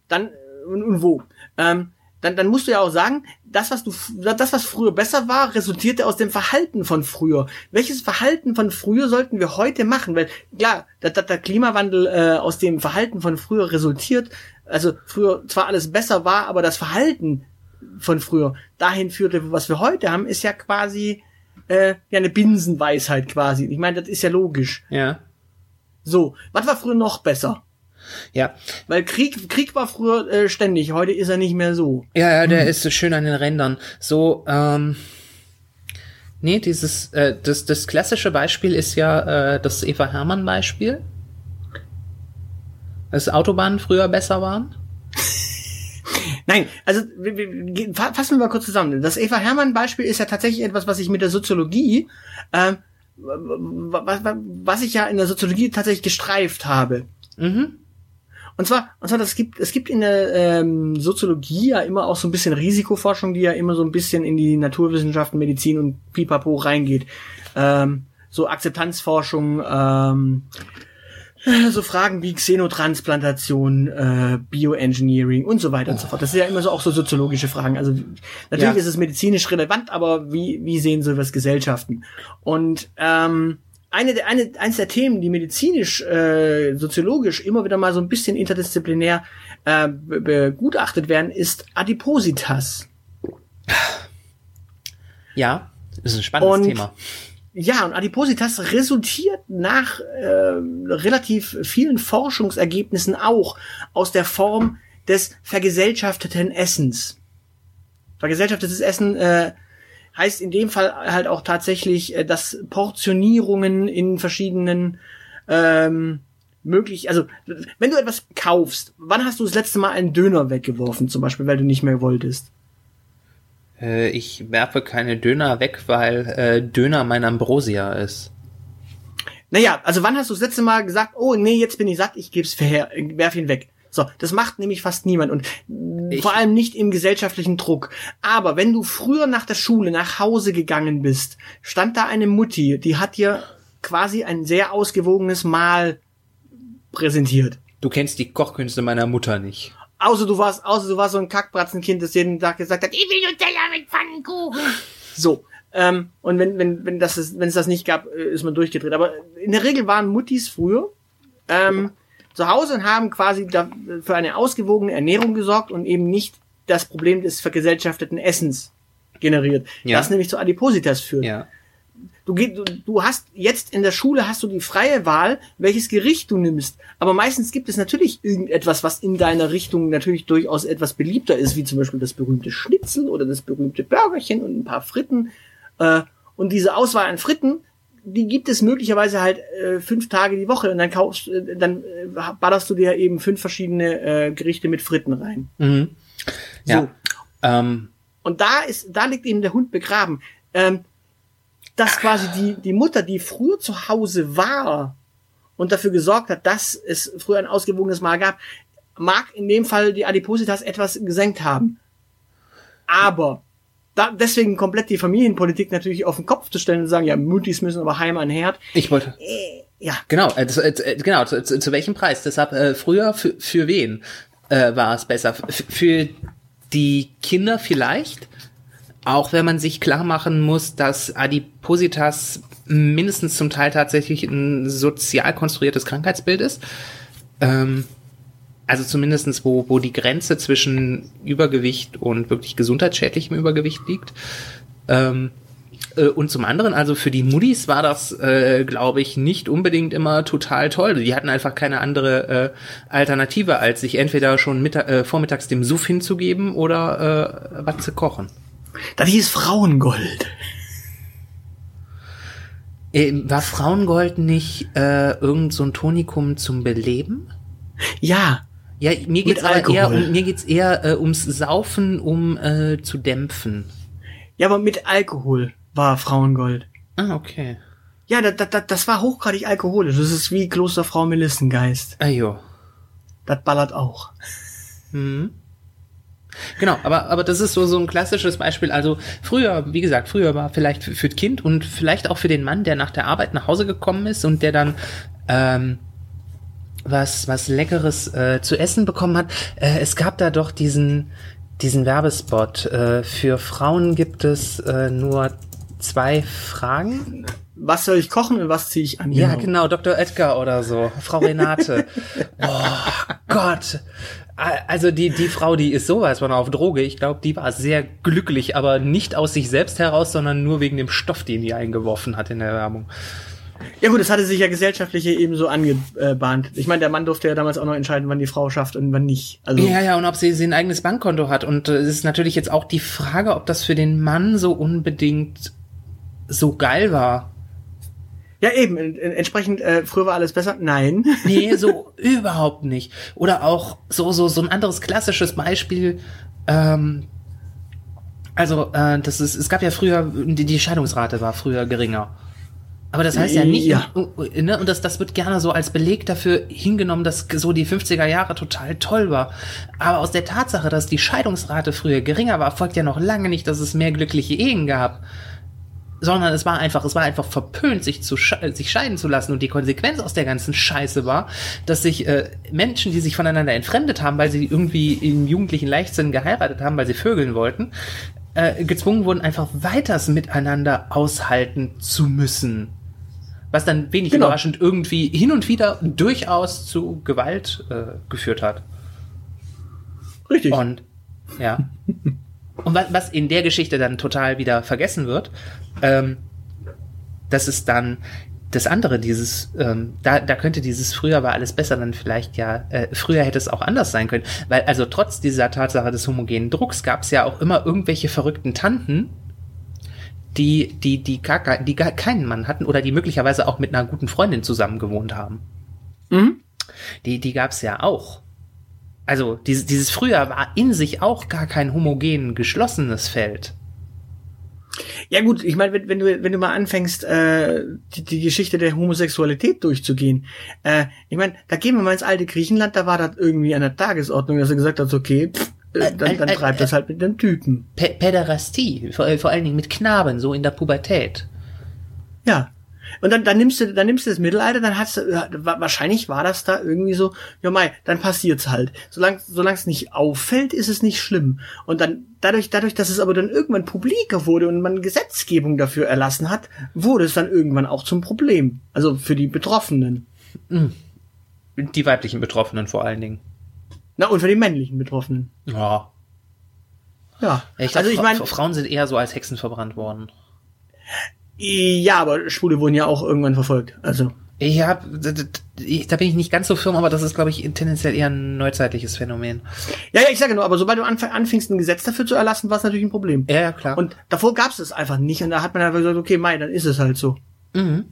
B: dann äh, und, und wo, ähm, dann, dann musst du ja auch sagen, das, was du, das, was früher besser war, resultierte aus dem Verhalten von früher. Welches Verhalten von früher sollten wir heute machen? Weil klar, dass, dass der Klimawandel äh, aus dem Verhalten von früher resultiert, also früher zwar alles besser war, aber das Verhalten von früher dahin führte, was wir heute haben, ist ja quasi äh, ja eine Binsenweisheit quasi. Ich meine, das ist ja logisch.
C: Ja.
B: So, was war früher noch besser?
C: Ja.
B: Weil Krieg, Krieg war früher äh, ständig, heute ist er nicht mehr so.
C: Ja, ja, der ist so schön an den Rändern. So, ähm. Nee, dieses, äh, das, das klassische Beispiel ist ja äh, das Eva Hermann Beispiel. Dass Autobahnen früher besser waren. (laughs)
B: Nein, also fassen wir mal kurz zusammen. Das Eva Hermann Beispiel ist ja tatsächlich etwas, was ich mit der Soziologie, ähm, was, was ich ja in der Soziologie tatsächlich gestreift habe.
C: Mhm.
B: Und zwar, und zwar, das gibt, es gibt in der ähm, Soziologie ja immer auch so ein bisschen Risikoforschung, die ja immer so ein bisschen in die Naturwissenschaften, Medizin und Pipapo reingeht. Ähm, so Akzeptanzforschung, ähm, äh, so Fragen wie Xenotransplantation, äh, Bioengineering und so weiter und so fort. Das sind ja immer so auch so soziologische Fragen. Also natürlich
C: Ja.
B: ist es medizinisch relevant, aber wie, wie sehen sowas Gesellschaften? Und ähm, eine der, eine, eins der Themen, die medizinisch, äh, soziologisch immer wieder mal so ein bisschen interdisziplinär äh, be- begutachtet werden, ist Adipositas.
C: Ja, das ist ein spannendes
B: Und-
C: Thema.
B: Ja, und Adipositas resultiert nach äh, relativ vielen Forschungsergebnissen auch aus der Form des vergesellschafteten Essens. Vergesellschaftetes Essen äh, heißt in dem Fall halt auch tatsächlich, äh, dass Portionierungen in verschiedenen ähm, möglich, also wenn du etwas kaufst, wann hast du das letzte Mal einen Döner weggeworfen, zum Beispiel, weil du nicht mehr wolltest?
C: Äh, ich werfe keine Döner weg, weil äh, Döner mein Ambrosia ist.
B: Naja, also wann hast du das letzte Mal gesagt, oh nee, jetzt bin ich satt, ich geb's her, werf ihn weg. So, das macht nämlich fast niemand und
C: Ich-
B: vor allem nicht im gesellschaftlichen Druck. Aber wenn du früher nach der Schule nach Hause gegangen bist, stand da eine Mutti, die hat dir quasi ein sehr ausgewogenes Mahl präsentiert.
C: Du kennst die Kochkünste meiner Mutter nicht.
B: Außer du warst, außer du warst so ein Kackbratzenkind, das jeden Tag gesagt hat, ich will Nutella mit Pfannkuchen. So. Ähm, und wenn, wenn, wenn das, ist- wenn es das nicht gab, äh, ist man durchgedreht. Aber in der Regel waren Muttis früher ähm, zu Hause und haben quasi da, für eine ausgewogene Ernährung gesorgt und eben nicht das Problem des vergesellschafteten Essens generiert.
C: Ja.
B: Das nämlich zu Adipositas führt.
C: Ja.
B: Du, du, du hast jetzt in der Schule hast du die freie Wahl, welches Gericht du nimmst. Aber meistens gibt es natürlich irgendetwas, was in deiner Richtung natürlich durchaus etwas beliebter ist, wie zum Beispiel das berühmte Schnitzel oder das berühmte Burgerchen und ein paar Fritten. Äh, und diese Auswahl an Fritten, die gibt es möglicherweise halt äh, fünf Tage die Woche und dann kaufst, äh, dann äh, ballerst du dir eben fünf verschiedene äh, Gerichte mit Fritten rein.
C: Mhm. Ja.
B: So.
C: Ähm,
B: Und da ist, da liegt eben der Hund begraben. Ähm, dass quasi die, die Mutter, die früher zu Hause war und dafür gesorgt hat, dass es früher ein ausgewogenes Mahl gab, mag in dem Fall die Adipositas etwas gesenkt haben. Aber da, deswegen komplett die Familienpolitik natürlich auf den Kopf zu stellen und sagen, ja, Muttis müssen aber heim an Herd.
C: ich wollte.
B: Äh, ja,
C: Genau, äh, zu, äh, genau, zu, zu, zu welchem Preis? Deshalb äh, früher für, für wen äh, war es besser? F für die Kinder vielleicht, auch wenn man sich klar machen muss, dass Adipositas mindestens zum Teil tatsächlich ein sozial konstruiertes Krankheitsbild ist. Ähm, also zumindestens wo, wo die Grenze zwischen Übergewicht und wirklich gesundheitsschädlichem Übergewicht liegt. Ähm, äh, und zum anderen, also für die Muddis war das, äh, glaube ich, nicht unbedingt immer total toll. Die hatten einfach keine andere äh, Alternative, als sich entweder schon mittag, äh, vormittags dem Suff hinzugeben oder äh, was zu kochen.
B: Das hieß Frauengold.
C: Äh, war Frauengold nicht äh, irgend so ein Tonikum zum Beleben?
B: Ja,
C: Ja, mir geht's eher, um, mir geht's eher äh, ums Saufen, um äh, zu dämpfen.
B: Ja, aber mit Alkohol war Frauengold.
C: Ah, okay.
B: Ja, das, das, das war hochgradig alkoholisch. Das ist wie Klosterfrau Melissengeist.
C: Ah, jo.
B: Das ballert auch.
C: Mhm. Genau, aber, aber das ist so, so ein klassisches Beispiel. Also früher, wie gesagt, früher war vielleicht für, für das Kind und vielleicht auch für den Mann, der nach der Arbeit nach Hause gekommen ist und der dann ähm, was, was Leckeres äh, zu essen bekommen hat. Äh, es gab da doch diesen, diesen Werbespot. Äh, für Frauen gibt es äh, nur zwei Fragen.
B: Was soll ich kochen und was ziehe ich an?
C: Ja, genau, Dr. Edgar oder so, Frau Renate. (laughs) oh Gott. Also die, die Frau, die ist sowas von auf Droge. Ich glaube, die war sehr glücklich, aber nicht aus sich selbst heraus, sondern nur wegen dem Stoff, den die eingeworfen hat in der Werbung.
B: Ja gut, das hatte sich ja gesellschaftlich eben so angebahnt. Ich meine, der Mann durfte ja damals auch noch entscheiden, wann die Frau schafft und wann nicht. Also
C: Ja, ja, und ob sie, sie ein eigenes Bankkonto hat. Und äh, es ist natürlich jetzt auch die Frage, ob das für den Mann so unbedingt so geil war.
B: Ja eben, en- en- entsprechend, äh, früher war alles besser. Nein.
C: Nee, (laughs) so überhaupt nicht. Oder auch so, so, so ein anderes klassisches Beispiel. Ähm, also, äh, das ist, es gab ja früher, die, die Scheidungsrate war früher geringer. Aber das heißt ja nicht,
B: Ja.
C: ne, und das, das wird gerne so als Beleg dafür hingenommen, dass so die 50er Jahre total toll war. Aber aus der Tatsache, dass die Scheidungsrate früher geringer war, folgt ja noch lange nicht, dass es mehr glückliche Ehen gab sondern es war einfach, es war einfach verpönt, sich zu sich scheiden zu lassen und die Konsequenz aus der ganzen Scheiße war, dass sich äh, Menschen, die sich voneinander entfremdet haben, weil sie irgendwie im jugendlichen Leichtsinn geheiratet haben, weil sie vögeln wollten, äh, gezwungen wurden, einfach weiters miteinander aushalten zu müssen. Was dann wenig
B: Genau.
C: überraschend irgendwie hin und wieder durchaus zu Gewalt äh, geführt hat.
B: Richtig.
C: Und ja. (laughs) Und was, in der Geschichte dann total wieder vergessen wird, ähm, das ist dann das andere, dieses, ähm, da, da könnte dieses früher war alles besser dann vielleicht ja, äh, früher hätte es auch anders sein können. Weil also trotz dieser Tatsache des homogenen Drucks gab es ja auch immer irgendwelche verrückten Tanten, die, die, die gar, die gar keinen Mann hatten oder die möglicherweise auch mit einer guten Freundin zusammen gewohnt haben.
B: Mhm.
C: Die, die gab's ja auch. Also dieses, dieses früher war in sich auch gar kein homogen geschlossenes Feld.
B: Ja gut, ich meine, wenn, wenn du wenn du mal anfängst, äh, die, die Geschichte der Homosexualität durchzugehen, äh, ich meine, da gehen wir mal ins alte Griechenland, da war das irgendwie an der Tagesordnung, dass er gesagt hat, okay, pff, äh, dann, dann
C: äh,
B: treibt
C: äh,
B: das halt mit dem Typen.
C: P Päderastie, vor, vor allen Dingen mit Knaben, so in der Pubertät.
B: Ja. Und dann, dann nimmst du, dann nimmst du das Mittelalter, dann hast du, ja, wa- wahrscheinlich war das da irgendwie so, ja mei, dann passiert's halt. Solange, solange es nicht auffällt, ist es nicht schlimm. Und dann, dadurch, dadurch, dass es aber dann irgendwann publiker wurde und man Gesetzgebung dafür erlassen hat, wurde es dann irgendwann auch zum Problem. Also für die Betroffenen.
C: Die weiblichen Betroffenen vor allen Dingen.
B: Na, und für die männlichen Betroffenen.
C: Ja.
B: Ja.
C: Ich glaub,
B: also ich meine,
C: Frauen sind eher so als Hexen verbrannt worden.
B: Ja, aber Schwule wurden ja auch irgendwann verfolgt. Also.
C: Ich hab, da bin ich nicht ganz so firm, aber das ist, glaube ich, tendenziell eher ein neuzeitliches Phänomen.
B: Ja, ja, ich sage nur, aber sobald du anf anfängst, ein Gesetz dafür zu erlassen, war es natürlich ein Problem.
C: Ja, ja, klar.
B: Und davor gab es das einfach nicht. Und da hat man einfach gesagt, okay, Mai, dann ist es halt so.
C: mhm.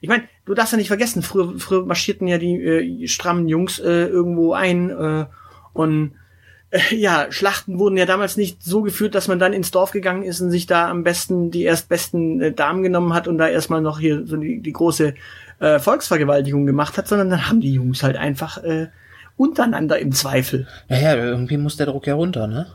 B: Ich meine, du darfst ja nicht vergessen, früher, früher marschierten ja die äh, strammen Jungs äh, irgendwo ein äh, und ja, Schlachten wurden ja damals nicht so geführt, dass man dann ins Dorf gegangen ist und sich da am besten die erstbesten äh, Damen genommen hat und da erstmal noch hier so die, die große äh, Volksvergewaltigung gemacht hat, sondern dann haben die Jungs halt einfach äh, untereinander im Zweifel.
C: Ja, ja, irgendwie muss der Druck ja runter, ne?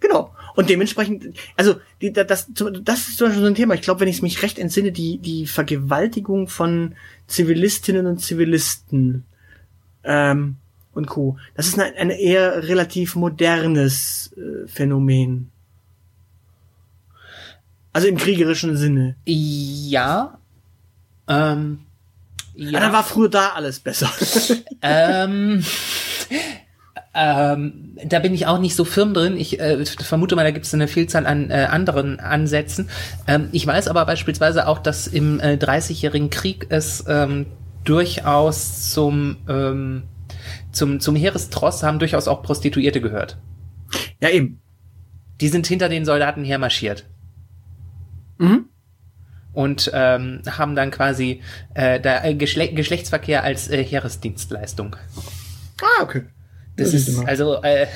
B: Genau. Und dementsprechend, also die, da- das, das ist zum Beispiel so ein Thema. Ich glaube, wenn ich es mich recht entsinne, die, die Vergewaltigung von Zivilistinnen und Zivilisten ähm, und Co. Das ist ein, ein eher relativ modernes äh, Phänomen. Also im kriegerischen Sinne.
C: Ja. Ähm, ja.
B: Ja. dann war früher da alles besser. (laughs)
C: Ähm, ähm, da bin ich auch nicht so firm drin. Ich äh, vermute mal, da gibt es eine Vielzahl an äh, anderen Ansätzen. Ähm, ich weiß aber beispielsweise auch, dass im äh, 30-jährigen Krieg es ähm, durchaus zum, ähm, zum, zum Heerestross haben durchaus auch Prostituierte gehört.
B: ja, eben.
C: Die sind hinter den Soldaten hermarschiert.
B: Mhm.
C: Und ähm, haben dann quasi äh, da, äh, Geschle Geschlechtsverkehr als äh, Heeresdienstleistung.
B: Ah, okay.
C: Das,
B: Das ist
C: ist also äh,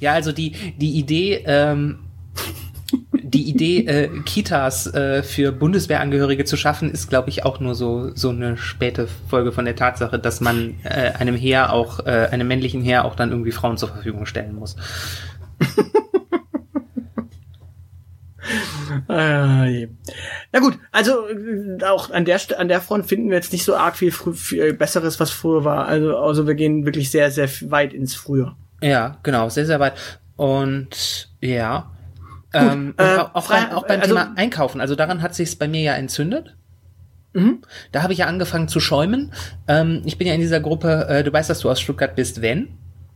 C: ja, also die die Idee ähm, die Idee äh, Kitas äh, für Bundeswehrangehörige zu schaffen ist, glaube ich, auch nur so so eine späte Folge von der Tatsache, dass man äh, einem Heer auch äh, einem männlichen Heer auch dann irgendwie Frauen zur Verfügung stellen muss. (laughs)
B: Ah. Na gut, also äh, auch an der an der Front finden wir jetzt nicht so arg viel, viel besseres, was früher war. Also also wir gehen wirklich sehr sehr weit ins Früher.
C: Ja, genau, sehr, sehr weit. Und ja. Ähm,
B: äh,
C: auch, auch, beim, auch beim
B: also-
C: Thema Einkaufen, also daran hat sich's bei mir ja entzündet.
B: Mhm.
C: Da habe ich ja angefangen zu schäumen. Ähm, ich bin ja in dieser Gruppe, äh, du weißt, dass du aus Stuttgart bist, wenn.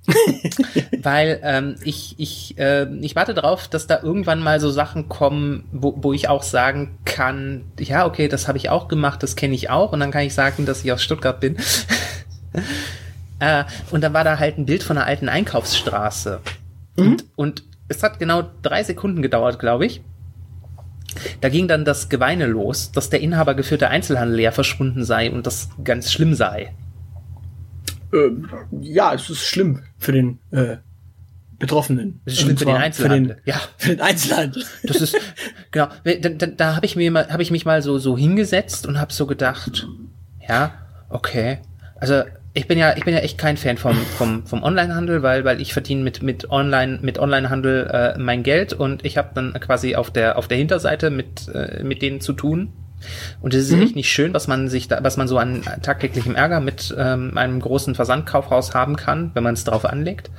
C: (laughs) Weil ähm, ich, ich, äh, ich warte darauf, dass da irgendwann mal so Sachen kommen, wo, wo ich auch sagen kann, ja, okay, das habe ich auch gemacht, das kenne ich auch. Und dann kann ich sagen, dass ich aus Stuttgart bin. (laughs) äh, und dann war da halt ein Bild von einer alten Einkaufsstraße. Und, und es hat genau drei Sekunden gedauert, glaube ich. Da ging dann das Geweine los, dass der inhabergeführte Einzelhandel ja verschwunden sei und das ganz schlimm sei.
B: Ähm, ja, es ist schlimm für den äh, Betroffenen.
C: Das ist schlimm für den Einzelhandel.
B: Für den,
C: Ja.
B: für den Einzelhandel.
C: Das ist genau. Da, da, da habe ich mir mal, habe ich mich mal so so hingesetzt und habe so gedacht, ja, okay. Also ich bin ja, ich bin ja echt kein Fan vom vom vom Onlinehandel, weil weil ich verdiene mit mit Online mit Onlinehandel äh, mein Geld und ich habe dann quasi auf der auf der Hinterseite mit äh, mit denen zu tun. Und es ist echt nicht schön, was man sich da, was man so an tagtäglichem Ärger mit ähm, einem großen Versandkaufhaus haben kann, wenn man es darauf anlegt.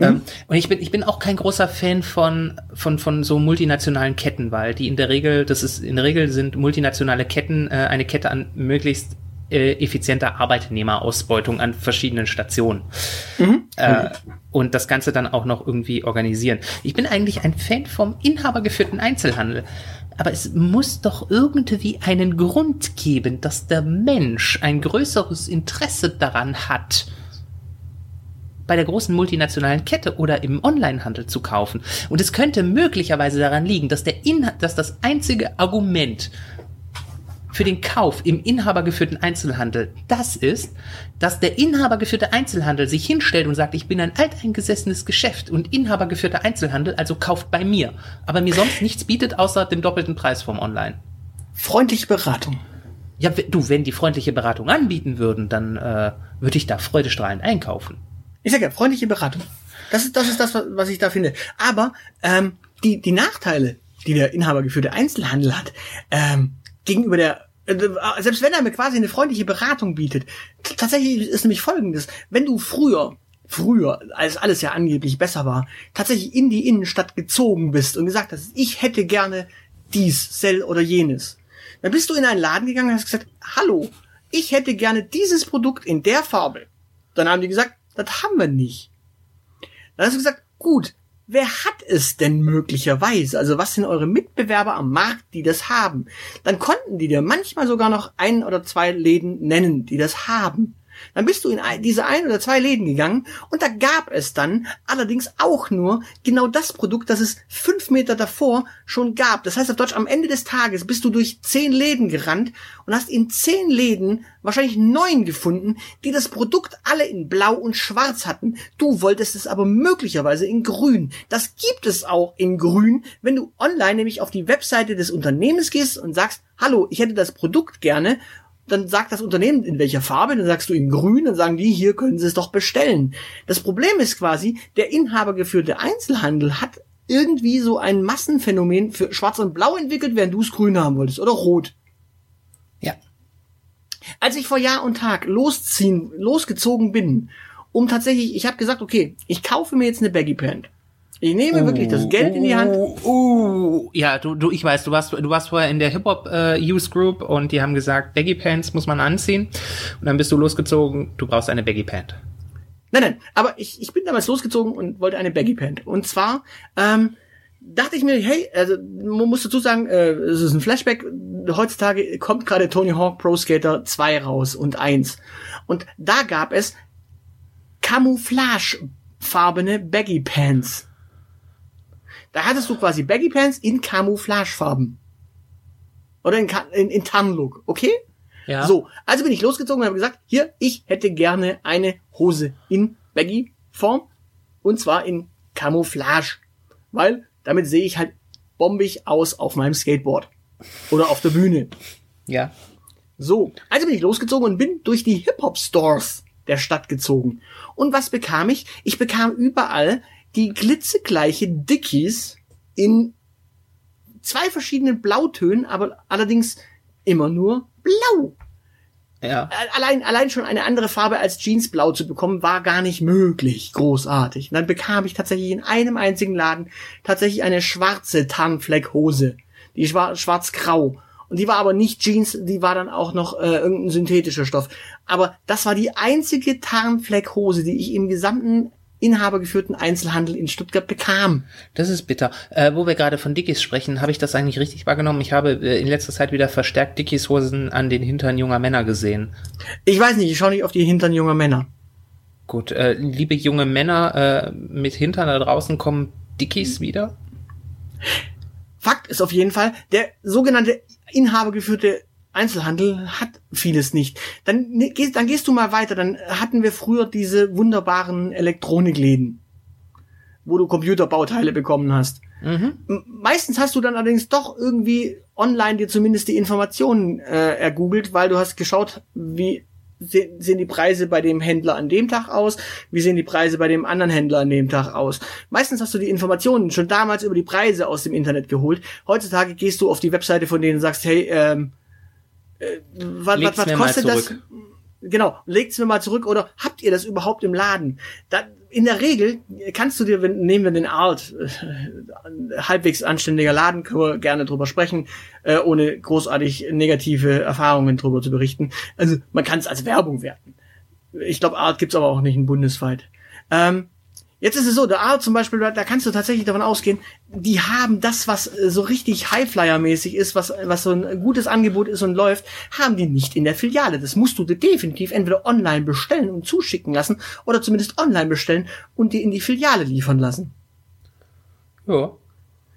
C: Ähm, und ich bin, ich bin auch kein großer Fan von, von, von so multinationalen Ketten, weil die in der Regel, das ist, in der Regel sind multinationale Ketten äh, eine Kette an möglichst effizienter Arbeitnehmerausbeutung an verschiedenen Stationen. Äh, und das Ganze dann auch noch irgendwie organisieren. Ich bin eigentlich ein Fan vom inhabergeführten Einzelhandel. Aber es muss doch irgendwie einen Grund geben, dass der Mensch ein größeres Interesse daran hat, bei der großen multinationalen Kette oder im Onlinehandel zu kaufen. Und es könnte möglicherweise daran liegen, dass der Inha dass das einzige Argument für den Kauf im inhabergeführten Einzelhandel das ist, dass der inhabergeführte Einzelhandel sich hinstellt und sagt, ich bin ein alteingesessenes Geschäft und inhabergeführter Einzelhandel, also kauft bei mir, aber mir sonst nichts bietet außer dem doppelten Preis vom Online.
B: Freundliche Beratung.
C: Ja, du, wenn die freundliche Beratung anbieten würden, dann äh, würde ich da freudestrahlend einkaufen.
B: Ich sag ja, freundliche Beratung. Das ist das, ist das was- ich da finde. Aber ähm, die, die Nachteile, die der inhabergeführte Einzelhandel hat, ähm, gegenüber der, selbst wenn er mir quasi eine freundliche Beratung bietet, tatsächlich ist nämlich folgendes. Wenn du früher, früher, als alles ja angeblich besser war, tatsächlich in die Innenstadt gezogen bist und gesagt hast, ich hätte gerne dies, Cell oder jenes, dann bist du in einen Laden gegangen und hast gesagt, hallo, ich hätte gerne dieses Produkt in der Farbe. Dann haben die gesagt, das haben wir nicht. Dann hast du gesagt, gut, wer hat es denn möglicherweise? Also was sind eure Mitbewerber am Markt, die das haben? Dann konnten die dir manchmal sogar noch ein oder zwei Läden nennen, die das haben. Dann bist du in diese ein oder zwei Läden gegangen und da gab es dann allerdings auch nur genau das Produkt, das es fünf Meter davor schon gab. Das heißt auf Deutsch, am Ende des Tages bist du durch zehn Läden gerannt und hast in zehn Läden wahrscheinlich neun gefunden, die das Produkt alle in blau und schwarz hatten. Du wolltest es aber möglicherweise in grün. Das gibt es auch in grün, wenn du online nämlich auf die Webseite des Unternehmens gehst und sagst, hallo, ich hätte das Produkt gerne dann sagt das Unternehmen in welcher Farbe, dann sagst du in grün, dann sagen die, hier können sie es doch bestellen. Das Problem ist quasi, der inhabergeführte Einzelhandel hat irgendwie so ein Massenphänomen für schwarz und blau entwickelt, während du es grün haben wolltest oder rot.
C: Ja.
B: Als ich vor Jahr und Tag losziehen, losgezogen bin, um tatsächlich, ich habe gesagt, okay, ich kaufe mir jetzt eine Baggy Pant. Ich nehme wirklich das Geld in die Hand.
C: Uh, uh, ja, du, du, ich weiß, du warst, du warst vorher in der Hip-Hop äh, Use Group und die haben gesagt, Baggy Pants muss man anziehen. Und dann bist du losgezogen, du brauchst eine Baggy Pant.
B: Nein, nein, aber ich, ich bin damals losgezogen und wollte eine Baggy Pant. Und zwar ähm, dachte ich mir, hey, also man muss dazu sagen, äh, es ist ein Flashback. Heutzutage kommt gerade Tony Hawk Pro Skater 2 raus und 1. Und da gab es camouflagefarbene Baggy Pants. Da hattest du quasi Baggy Pants in Camouflagefarben. Oder in, in, in Tan-Look, okay?
C: Ja.
B: So, also bin ich losgezogen und habe gesagt, hier, ich hätte gerne eine Hose in Baggy Form und zwar in Camouflage, weil damit sehe ich halt bombig aus auf meinem Skateboard oder auf der Bühne.
C: Ja.
B: So, also bin ich losgezogen und bin durch die Hip-Hop-Stores der Stadt gezogen. Und was bekam ich? Ich bekam überall die glitzegleiche Dickies in zwei verschiedenen Blautönen, aber allerdings immer nur blau.
C: Ja.
B: Allein, allein schon eine andere Farbe als Jeansblau zu bekommen, war gar nicht möglich. Großartig. Und dann bekam ich tatsächlich in einem einzigen Laden tatsächlich eine schwarze Tarnfleckhose. Die war schwarz-grau. Und die war aber nicht Jeans, die war dann auch noch äh, irgendein synthetischer Stoff. Aber das war die einzige Tarnfleckhose, die ich im gesamten inhabergeführten Einzelhandel in Stuttgart bekam.
C: Das ist bitter. Äh, wo wir gerade von Dickies sprechen, habe ich das eigentlich richtig wahrgenommen? Ich habe äh, in letzter Zeit wieder verstärkt Dickies Hosen an den Hintern junger Männer gesehen.
B: Ich weiß nicht, ich schaue nicht auf die Hintern junger Männer.
C: Gut, äh, liebe junge Männer äh, mit Hintern da draußen, kommen Dickies wieder?
B: Fakt ist auf jeden Fall, der sogenannte inhabergeführte Einzelhandel hat vieles nicht. Dann, ne, gehst, dann gehst du mal weiter. Dann hatten wir früher diese wunderbaren Elektronikläden, wo du Computerbauteile bekommen hast.
C: Mhm.
B: Meistens hast du dann allerdings doch irgendwie online dir zumindest die Informationen äh, ergoogelt, weil du hast geschaut, wie sehen die Preise bei dem Händler an dem Tag aus, wie sehen die Preise bei dem anderen Händler an dem Tag aus. Meistens hast du die Informationen schon damals über die Preise aus dem Internet geholt. Heutzutage gehst du auf die Webseite von denen und sagst, hey, ähm, äh, was, was, was kostet das? Genau, legt's mir mal zurück oder habt ihr das überhaupt im Laden? Da, in der Regel kannst du dir, wenn, nehmen wir den Art, äh, halbwegs anständiger Laden, können wir gerne drüber sprechen, äh, ohne großartig negative Erfahrungen drüber zu berichten. Also man kann es als Werbung werten. Ich glaube, Art gibt's aber auch nicht in bundesweit. Ähm, Jetzt ist es so, der Art zum Beispiel, da kannst du tatsächlich davon ausgehen, die haben das, was äh, so richtig Highflyer-mäßig ist, was, was so ein gutes Angebot ist und läuft, haben die nicht in der Filiale. Das musst du dir definitiv entweder online bestellen und zuschicken lassen oder zumindest online bestellen und dir in die Filiale liefern lassen.
C: Ja.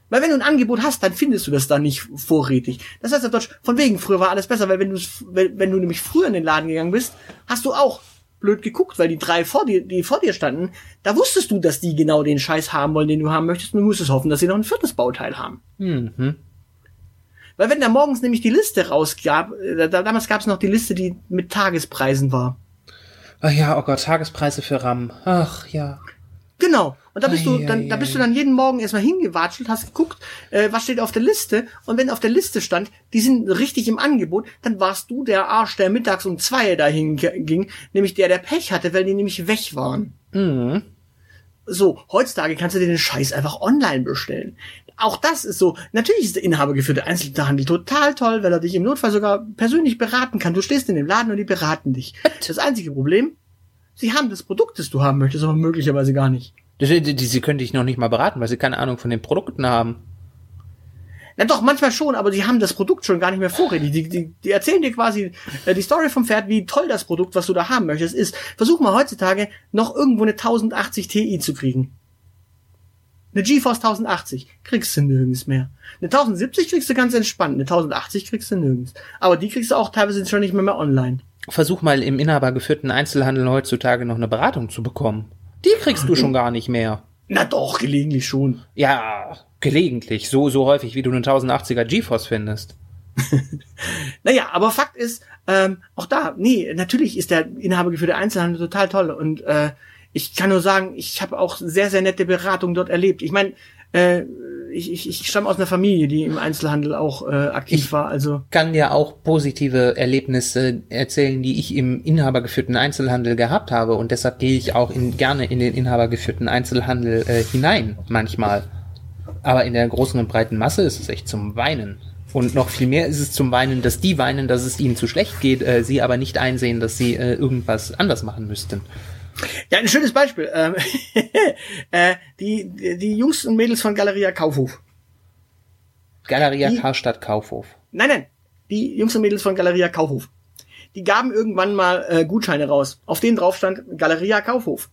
B: Weil wenn du ein Angebot hast, dann findest du das da nicht vorrätig. Das heißt auf Deutsch, von wegen, früher war alles besser, weil wenn du, wenn du nämlich früher in den Laden gegangen bist, hast du auch blöd geguckt, weil die drei vor dir, die vor dir standen, da wusstest du, dass die genau den Scheiß haben wollen, den du haben möchtest, und du musstest hoffen, dass sie noch ein viertes Bauteil haben.
C: Mhm.
B: Weil wenn da morgens nämlich die Liste rausgab, äh, da, damals gab es noch die Liste, die mit Tagespreisen war.
C: Ach ja, oh Gott, Tagespreise für RAM. Ach ja.
B: Genau. Und da bist du
C: Ei,
B: dann,
C: ei,
B: da bist
C: ei.
B: du dann jeden Morgen erstmal hingewatschelt, hast geguckt, äh, was steht auf der Liste. Und wenn auf der Liste stand, die sind richtig im Angebot, dann warst du der Arsch, der mittags um zwei dahin ging, nämlich der, der Pech hatte, weil die nämlich weg waren.
C: Mhm.
B: So, heutzutage kannst du dir den Scheiß einfach online bestellen. Auch das ist so. Natürlich ist der inhabergeführte Einzelhandel total toll, weil er dich im Notfall sogar persönlich beraten kann. Du stehst in dem Laden und die beraten dich. Das einzige Problem, sie haben das Produkt, das du haben möchtest, aber möglicherweise gar nicht.
C: Sie können dich noch nicht mal beraten, weil sie keine Ahnung von den Produkten haben.
B: Na doch, manchmal schon, aber sie haben das Produkt schon gar nicht mehr vorrätig. Die, die, die erzählen dir quasi äh, die Story vom Pferd, wie toll das Produkt, was du da haben möchtest, ist. Versuch mal heutzutage noch irgendwo eine 1080 Ti zu kriegen. Eine GeForce 1080 kriegst du nirgends mehr. Eine 1070 kriegst du ganz entspannt, eine 1080 kriegst du nirgends. Aber die kriegst du auch teilweise schon nicht mehr, mehr online.
C: Versuch mal im inhabergeführten Einzelhandel heutzutage noch eine Beratung zu bekommen. Die kriegst du schon gar nicht mehr.
B: Na doch, gelegentlich schon.
C: Ja, gelegentlich. So, so häufig, wie du einen 1080er GeForce findest. (laughs)
B: Naja, aber Fakt ist, ähm, auch da, nee, natürlich ist der inhabergeführte Einzelhandel total toll. Und äh, ich kann nur sagen, ich habe auch sehr, sehr nette Beratung dort erlebt. Ich meine, äh, ich, ich, ich stamme aus einer Familie, die im Einzelhandel auch äh, aktiv war. Also
C: Kann dir auch positive Erlebnisse erzählen, die ich im inhabergeführten Einzelhandel gehabt habe. Und deshalb gehe ich auch in, gerne in den inhabergeführten Einzelhandel äh, hinein, manchmal. Aber in der großen und breiten Masse ist es echt zum Weinen. Und noch viel mehr ist es zum Weinen, dass die weinen, dass es ihnen zu schlecht geht, äh, sie aber nicht einsehen, dass sie äh, irgendwas anders machen müssten.
B: Ja, ein schönes Beispiel. Ähm, (laughs) äh, die, die Jungs und Mädels von Galeria Kaufhof.
C: Galeria
B: Die-
C: Karstadt Kaufhof.
B: Nein, nein, die Jungs und Mädels von Galeria Kaufhof. Die gaben irgendwann mal äh, Gutscheine raus, auf denen drauf stand Galeria Kaufhof.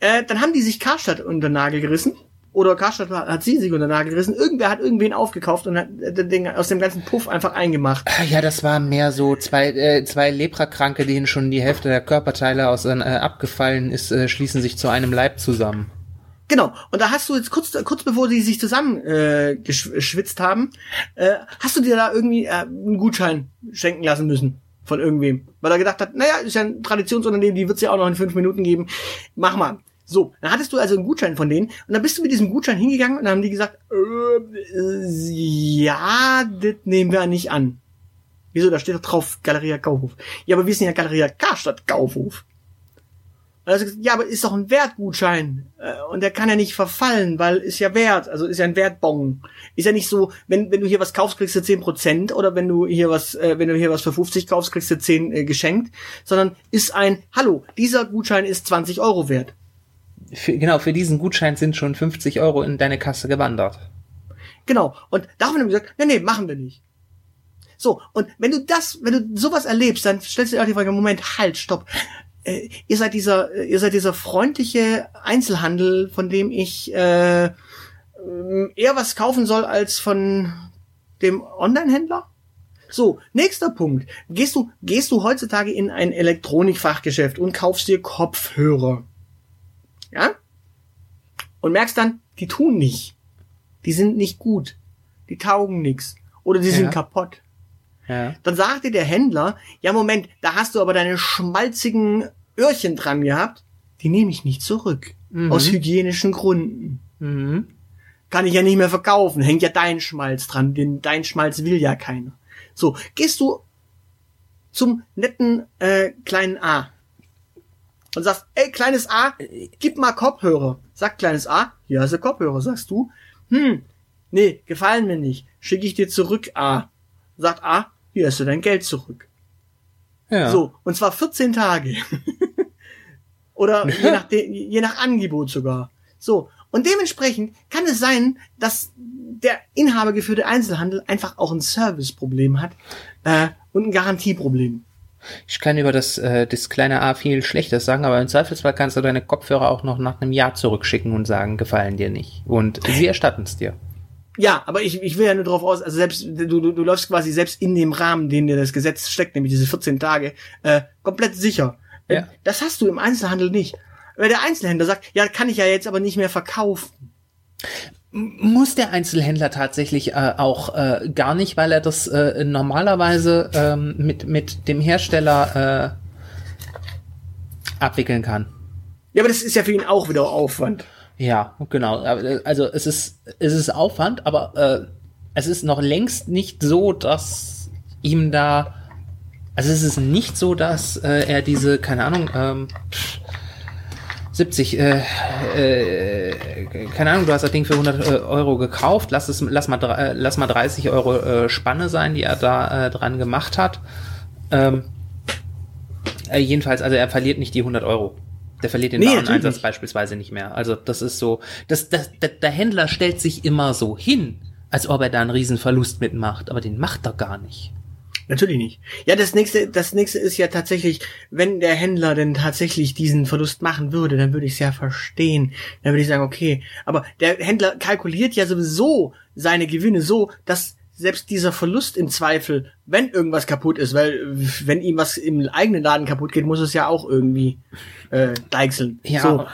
B: Äh, dann haben die sich Karstadt unter den Nagel gerissen Oder Karstadt hat sie sich unter den Nagel gerissen. Irgendwer hat irgendwen aufgekauft und hat äh, den Ding aus dem ganzen Puff einfach eingemacht.
C: Ah, Ja, das war mehr so zwei, äh, zwei Leprakranke, denen schon die Hälfte der Körperteile aus, äh, abgefallen ist, äh, schließen sich zu einem Leib zusammen.
B: Genau. Und da hast du jetzt kurz, kurz bevor die sich zusammen äh, geschwitzt haben, äh, hast du dir da irgendwie äh, einen Gutschein schenken lassen müssen von irgendwem, weil er gedacht hat, naja, ist ja ein Traditionsunternehmen, die wird's ja auch noch in fünf Minuten geben. Mach mal. So, dann hattest du also einen Gutschein von denen und dann bist du mit diesem Gutschein hingegangen und dann haben die gesagt, äh, ja, das nehmen wir nicht an. Wieso? Da steht doch drauf Galeria Kaufhof. Ja, aber wir sind ja Galeria Karstadt Kaufhof. Gesagt, ja, aber ist doch ein Wertgutschein. Äh, Und der kann ja nicht verfallen, weil ist ja Wert, also ist ja ein Wertbon. Ist ja nicht so, wenn, wenn du hier was kaufst, kriegst du 10% oder wenn du hier was, äh, wenn du hier was für 50 kaufst, kriegst du 10 äh, geschenkt, sondern ist ein, hallo, dieser Gutschein ist 20 Euro wert.
C: Für, genau, für diesen Gutschein sind schon 50 Euro in deine Kasse gewandert.
B: Genau. Und daraufhin haben wir gesagt, nee, nee, machen wir nicht. So, und wenn du das, wenn du sowas erlebst, dann stellst du dir auch die Frage, Moment, halt, stopp. Äh, ihr seid dieser, ihr seid dieser freundliche Einzelhandel, von dem ich äh, eher was kaufen soll als von dem Online-Händler? So, nächster Punkt. Gehst du, gehst du heutzutage in ein Elektronikfachgeschäft und kaufst dir Kopfhörer? Ja? Und merkst dann, die tun nicht. Die sind nicht gut. Die taugen nix. Oder die sind
C: Ja.
B: kaputt.
C: Ja.
B: Dann sagte der Händler, ja Moment, da hast du aber deine schmalzigen Öhrchen dran gehabt. Die nehme ich nicht zurück. Aus hygienischen Gründen.
C: Mhm.
B: Kann ich ja nicht mehr verkaufen. Hängt ja dein Schmalz dran. Den, dein Schmalz will ja keiner. So, gehst du zum netten äh, kleinen A und sagst, ey, kleines A, gib mal Kopfhörer. Sagt kleines A, hier hast du Kopfhörer. Sagst du, hm, nee, gefallen mir nicht. Schicke ich dir zurück, A. Sagt A, hier hast du dein Geld zurück.
C: Ja.
B: So, und zwar 14 Tage. (laughs) Oder (laughs) je nach, je nach Angebot sogar. So, und dementsprechend kann es sein, dass der inhabergeführte Einzelhandel einfach auch ein Serviceproblem hat äh, und ein Garantieproblem.
C: Ich kann über das, äh, das kleine A viel Schlechtes sagen, aber im Zweifelsfall kannst du deine Kopfhörer auch noch nach einem Jahr zurückschicken und sagen, gefallen dir nicht. Und sie erstatten es dir.
B: Ja, aber ich, ich will ja nur drauf aus, also selbst du, du, du läufst quasi selbst in dem Rahmen, den dir das Gesetz steckt, nämlich diese 14 Tage, äh, komplett sicher. Äh,
C: Ja.
B: Das hast du im Einzelhandel nicht. Weil der Einzelhändler sagt, ja, kann ich ja jetzt aber nicht mehr verkaufen.
C: Muss der Einzelhändler tatsächlich äh, auch äh, gar nicht, weil er das äh, normalerweise ähm, mit, mit dem Hersteller äh, abwickeln kann.
B: Ja, aber das ist ja für ihn auch wieder Aufwand.
C: Ja, genau. Äh, Also es ist, es ist Aufwand, aber äh, es ist noch längst nicht so, dass ihm da. Also es ist nicht so, dass äh, er diese, keine Ahnung, ähm, pff, 70, äh, äh, keine Ahnung, du hast das Ding für 100 äh, Euro gekauft, lass es, lass mal, äh, lass mal 30 Euro äh, Spanne sein, die er da äh, dran gemacht hat. Ähm, äh, jedenfalls, also er verliert nicht die 100 Euro. Der verliert den
B: Nee,
C: Wareneinsatz beispielsweise nicht mehr. Also das ist so, das, das, der, der Händler stellt sich immer so hin, als ob er da einen riesen Verlust mitmacht, aber den macht er gar nicht.
B: Natürlich nicht. Ja, das nächste, das nächste ist ja tatsächlich, wenn der Händler denn tatsächlich diesen Verlust machen würde, dann würde ich es ja verstehen. Dann würde ich sagen, okay. Aber der Händler kalkuliert ja sowieso seine Gewinne so, dass selbst dieser Verlust im Zweifel, wenn irgendwas kaputt ist, weil wenn ihm was im eigenen Laden kaputt geht, muss es ja auch irgendwie äh, deichseln.
C: Ja.
B: So.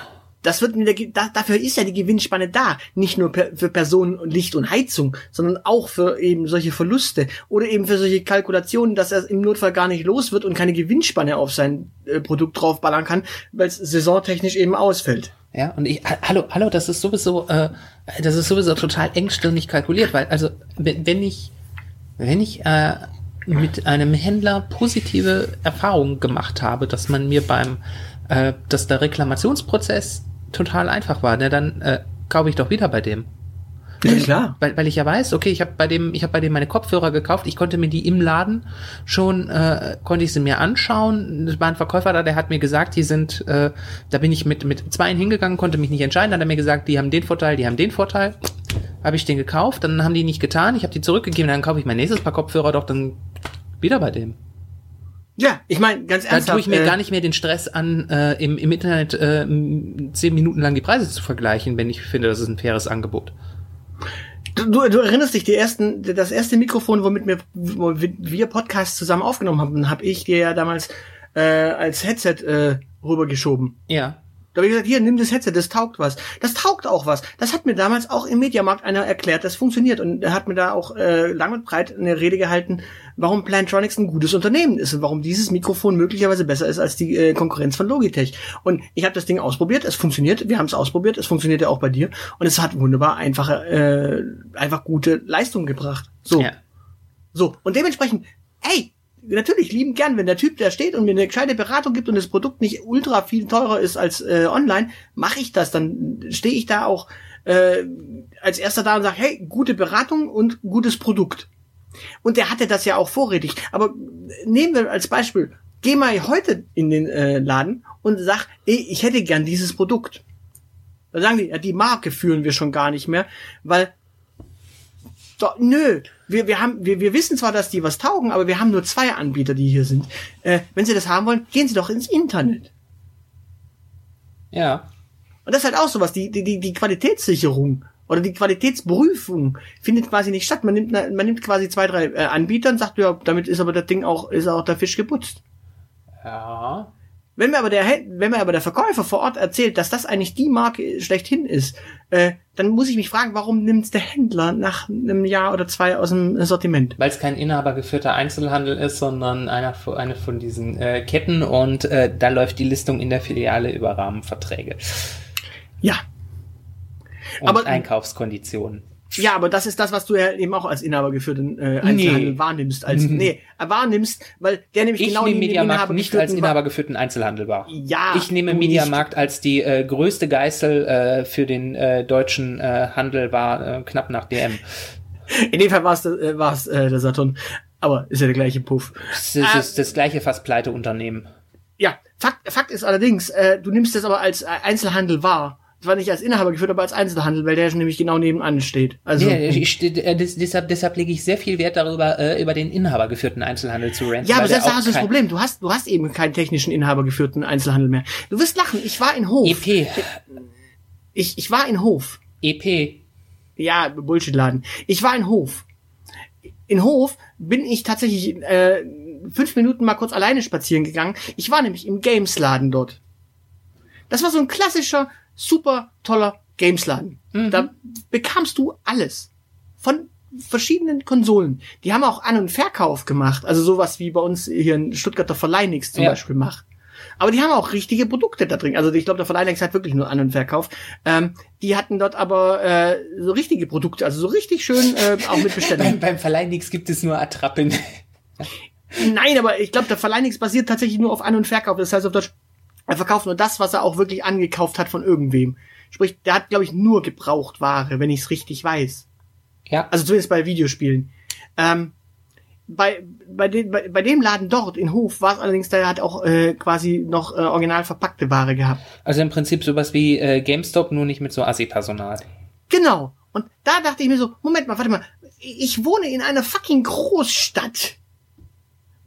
B: Das wird in der, Ge- da, dafür ist ja die Gewinnspanne da, nicht nur per, für Personen und Licht und Heizung, sondern auch für eben solche Verluste oder eben für solche Kalkulationen, dass er im Notfall gar nicht los wird und keine Gewinnspanne auf sein äh, Produkt draufballern kann, weil es saisontechnisch eben ausfällt.
C: Ja, und ich, ha- hallo, hallo, das ist sowieso, äh, das ist sowieso total engstirnig kalkuliert, weil, also, wenn wenn ich, wenn ich äh, mit einem Händler positive Erfahrungen gemacht habe, dass man mir beim, äh, dass der Reklamationsprozess total einfach war, ne, dann äh, kaufe ich doch wieder bei dem.
B: Ja, klar.
C: Weil, weil ich ja weiß, okay, ich habe bei dem, ich habe bei dem meine Kopfhörer gekauft, ich konnte mir die im Laden schon, äh, konnte ich sie mir anschauen. Es war ein Verkäufer da, der hat mir gesagt, die sind, äh, da bin ich mit mit zwei hingegangen, konnte mich nicht entscheiden, dann hat er mir gesagt, die haben den Vorteil, die haben den Vorteil. Habe ich den gekauft, dann haben die nicht getan, ich habe die zurückgegeben, dann kaufe ich mein nächstes Paar Kopfhörer doch dann wieder bei dem.
B: Ja, ich meine, ganz
C: Da
B: ernsthaft.
C: tue ich mir
B: äh,
C: gar nicht mehr den Stress an, äh, im, im Internet äh, zehn Minuten lang die Preise zu vergleichen, wenn ich finde, das ist ein faires Angebot.
B: Du, du, du erinnerst dich, die ersten, das erste Mikrofon, womit wir, wo wir Podcasts zusammen aufgenommen haben, habe ich dir ja damals äh, als Headset äh, rübergeschoben.
C: Ja.
B: Da habe ich gesagt, hier, nimm das Headset, das taugt was. Das taugt auch was. Das hat mir damals auch im Mediamarkt einer erklärt, das funktioniert. Und er hat mir da auch äh, lang und breit eine Rede gehalten, warum Plantronics ein gutes Unternehmen ist und warum dieses Mikrofon möglicherweise besser ist als die äh, Konkurrenz von Logitech. Und ich habe das Ding ausprobiert, es funktioniert, wir haben es ausprobiert, es funktioniert ja auch bei dir. Und es hat wunderbar einfache, äh, einfach gute Leistung gebracht. So.
C: ja.
B: So, und dementsprechend, ey, natürlich lieben gern, wenn der Typ da steht und mir eine gescheite Beratung gibt und das Produkt nicht ultra viel teurer ist als äh, online, mache ich das. Dann stehe ich da auch äh, als erster da und sage, hey, gute Beratung und gutes Produkt. Und der hatte das ja auch vorrätig. Aber nehmen wir als Beispiel, geh mal heute in den äh, Laden und sag, ey, ich hätte gern dieses Produkt. Da sagen die, ja, die Marke führen wir schon gar nicht mehr, weil doch, nö, wir, wir haben, wir, wir wissen zwar, dass die was taugen, aber wir haben nur zwei Anbieter, die hier sind. Äh, wenn Sie das haben wollen, gehen Sie doch ins Internet.
C: Ja.
B: Und das ist halt auch sowas, die, die, die, die Qualitätssicherung oder die Qualitätsprüfung findet quasi nicht statt. Man nimmt, man nimmt quasi zwei, drei äh, Anbieter und sagt, ja, damit ist aber das Ding auch, ist auch der Fisch geputzt.
C: Ja.
B: Wenn mir aber der, wenn mir aber der Verkäufer vor Ort erzählt, dass das eigentlich die Marke schlechthin ist, äh, dann muss ich mich fragen, warum nimmt's der Händler nach einem Jahr oder zwei aus dem Sortiment?
C: Weil es kein inhabergeführter Einzelhandel ist, sondern einer, eine von diesen äh, Ketten und äh, da läuft die Listung in der Filiale über Rahmenverträge
B: Ja,
C: und
B: Aber-
C: Einkaufskonditionen.
B: Ja, aber das ist das, was du ja eben auch als inhabergeführten äh, Einzelhandel
C: Nee.
B: wahrnimmst. Als, nee, äh, wahrnimmst, weil der nämlich
C: Ich
B: genau
C: nehme Mediamarkt nicht als
B: inhabergeführten
C: inhabergeführten Einzelhandel wahr.
B: Ja,
C: Ich nehme Mediamarkt als die äh, größte Geißel äh, für den äh, deutschen äh, Handel war äh, knapp nach DM.
B: In dem Fall war es äh, war's, äh, der Saturn. Aber ist ja der gleiche Puff.
C: Das ist, das, ist das gleiche fast pleite Unternehmen.
B: Ja, Fakt, Fakt ist allerdings, äh, du nimmst das aber als äh, Einzelhandel wahr. Zwar nicht als Inhaber geführt, aber als Einzelhandel, weil der schon nämlich genau nebenan steht. Also,
C: Ja, ich, äh, des- deshalb, deshalb lege ich sehr viel Wert darüber, äh, über den inhabergeführten Einzelhandel zu ranten.
B: ja, aber selbst da hast du das Problem. Du hast, du hast eben keinen technischen inhabergeführten Einzelhandel mehr. Du wirst lachen. Ich war in Hof.
C: EP,
B: Ich, ich war in Hof.
C: EP,
B: Ja, Bullshit-Laden. Ich war in Hof. In Hof bin ich tatsächlich äh, fünf Minuten mal kurz alleine spazieren gegangen. Ich war nämlich im Games-Laden dort. Das war so ein klassischer, super toller Games-Laden. Da bekamst du alles. Von verschiedenen Konsolen. Die haben auch An- und Verkauf gemacht. Also sowas wie bei uns hier in Stuttgarter Verleinix zum
C: Ja.
B: Beispiel macht. Aber die haben auch richtige Produkte da drin. Also ich glaube, der Verleihnex hat wirklich nur An- und Verkauf. Ähm, die hatten dort aber äh, so richtige Produkte, also so richtig schön äh, auch mit
C: beim,
B: Bestellungen.
C: beim Verleih nix gibt es nur Attrappen.
B: Nein, aber ich glaube, der Verleihnex basiert tatsächlich nur auf An- und Verkauf. Das heißt auf Deutsch, er verkauft nur das, was er auch wirklich angekauft hat von irgendwem. Sprich, der hat, glaube ich, nur Gebrauchtware, wenn ich es richtig weiß.
C: Ja,
B: Also zumindest bei Videospielen. Ähm, bei, bei, den, bei, bei dem Laden dort in Hof war es allerdings, der hat auch äh, quasi noch äh, original verpackte Ware gehabt.
C: also im Prinzip sowas wie äh, GameStop, nur nicht mit so Assi-Personal.
B: Genau. Und da dachte ich mir so, Moment mal, warte mal, ich wohne in einer fucking Großstadt.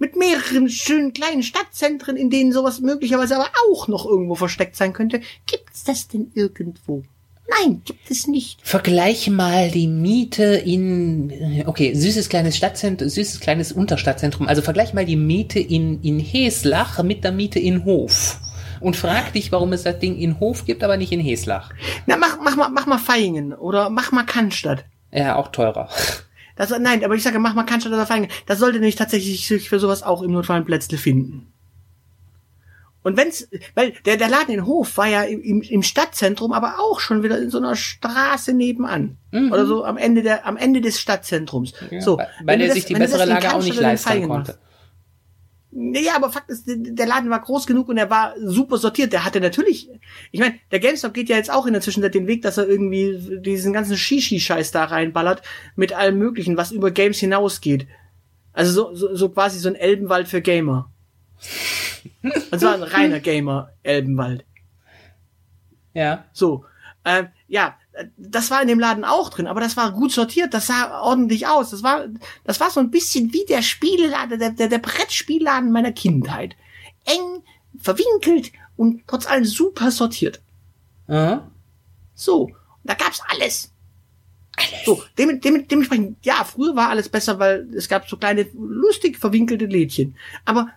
B: Mit mehreren schönen kleinen Stadtzentren, in denen sowas möglicherweise aber auch noch irgendwo versteckt sein könnte. Gibt's das denn irgendwo? Nein, gibt es nicht.
C: Vergleich mal die Miete in, okay, süßes kleines Stadtzentrum, süßes kleines Unterstadtzentrum. Also vergleich mal die Miete in, in Heslach mit der Miete in Hof. Und frag dich, warum es das Ding in Hof gibt, aber nicht in Heslach.
B: Na, mach, mach mal, mach mal Feingen oder mach mal Cannstatt.
C: Ja, auch teurer.
B: Das, nein, aber ich sage, mach mal Cannstatt oder Feingen. Das sollte nämlich tatsächlich sich für sowas auch im Notfall ein Plätzle finden. Und wenn's, weil der, der Laden in Hof war ja im, im Stadtzentrum, aber auch schon wieder in so einer Straße nebenan. Oder so am Ende der, am Ende des Stadtzentrums. so.
C: weil er sich die bessere Lage auch nicht leisten konnte.
B: machst. Ja, aber Fakt ist, der Laden war groß genug und er war super sortiert. Der hatte natürlich, ich meine, der GameStop geht ja jetzt auch in der Zwischenzeit den Weg, dass er irgendwie diesen ganzen Shishi-Scheiß da reinballert mit allem Möglichen, was über Games hinausgeht. Also so, so, so quasi so ein Elbenwald für Gamer. Und zwar ein reiner (laughs) Gamer-Elbenwald.
C: Ja.
B: So. Ähm, ja, das war in dem Laden auch drin, aber das war gut sortiert, das sah ordentlich aus. Das war, das war so ein bisschen wie der Spieleladen, der, der, der Brettspielladen meiner Kindheit. Eng, verwinkelt und trotz allem super sortiert.
C: Aha.
B: So, da gab's alles. So, dem, dem, dementsprechend, ja, früher war alles besser, weil es gab so kleine, lustig verwinkelte Lädchen. Aber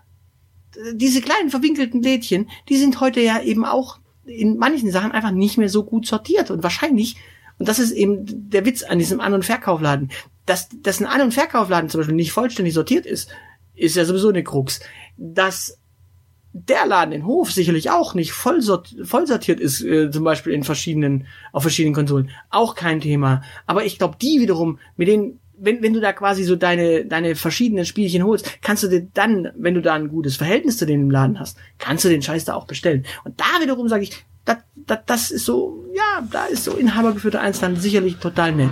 B: äh, diese kleinen verwinkelten Lädchen, die sind heute ja eben auch in manchen Sachen einfach nicht mehr so gut sortiert. Und wahrscheinlich, und das ist eben der Witz an diesem An- und Verkaufladen, dass, dass ein An- und Verkaufladen zum Beispiel nicht vollständig sortiert ist, ist ja sowieso eine Krux. Dass der Laden in Hof sicherlich auch nicht voll, sort, voll sortiert ist, äh, zum Beispiel in verschiedenen, auf verschiedenen Konsolen. Auch kein Thema. Aber ich glaube, die wiederum, mit denen, wenn, wenn du da quasi so deine, deine verschiedenen Spielchen holst, kannst du dir dann, wenn du da ein gutes Verhältnis zu denen im Laden hast, kannst du den Scheiß da auch bestellen. Und da wiederum sage ich, das, das, das ist so, ja, da ist so inhabergeführter Einzelhandel sicherlich total nett.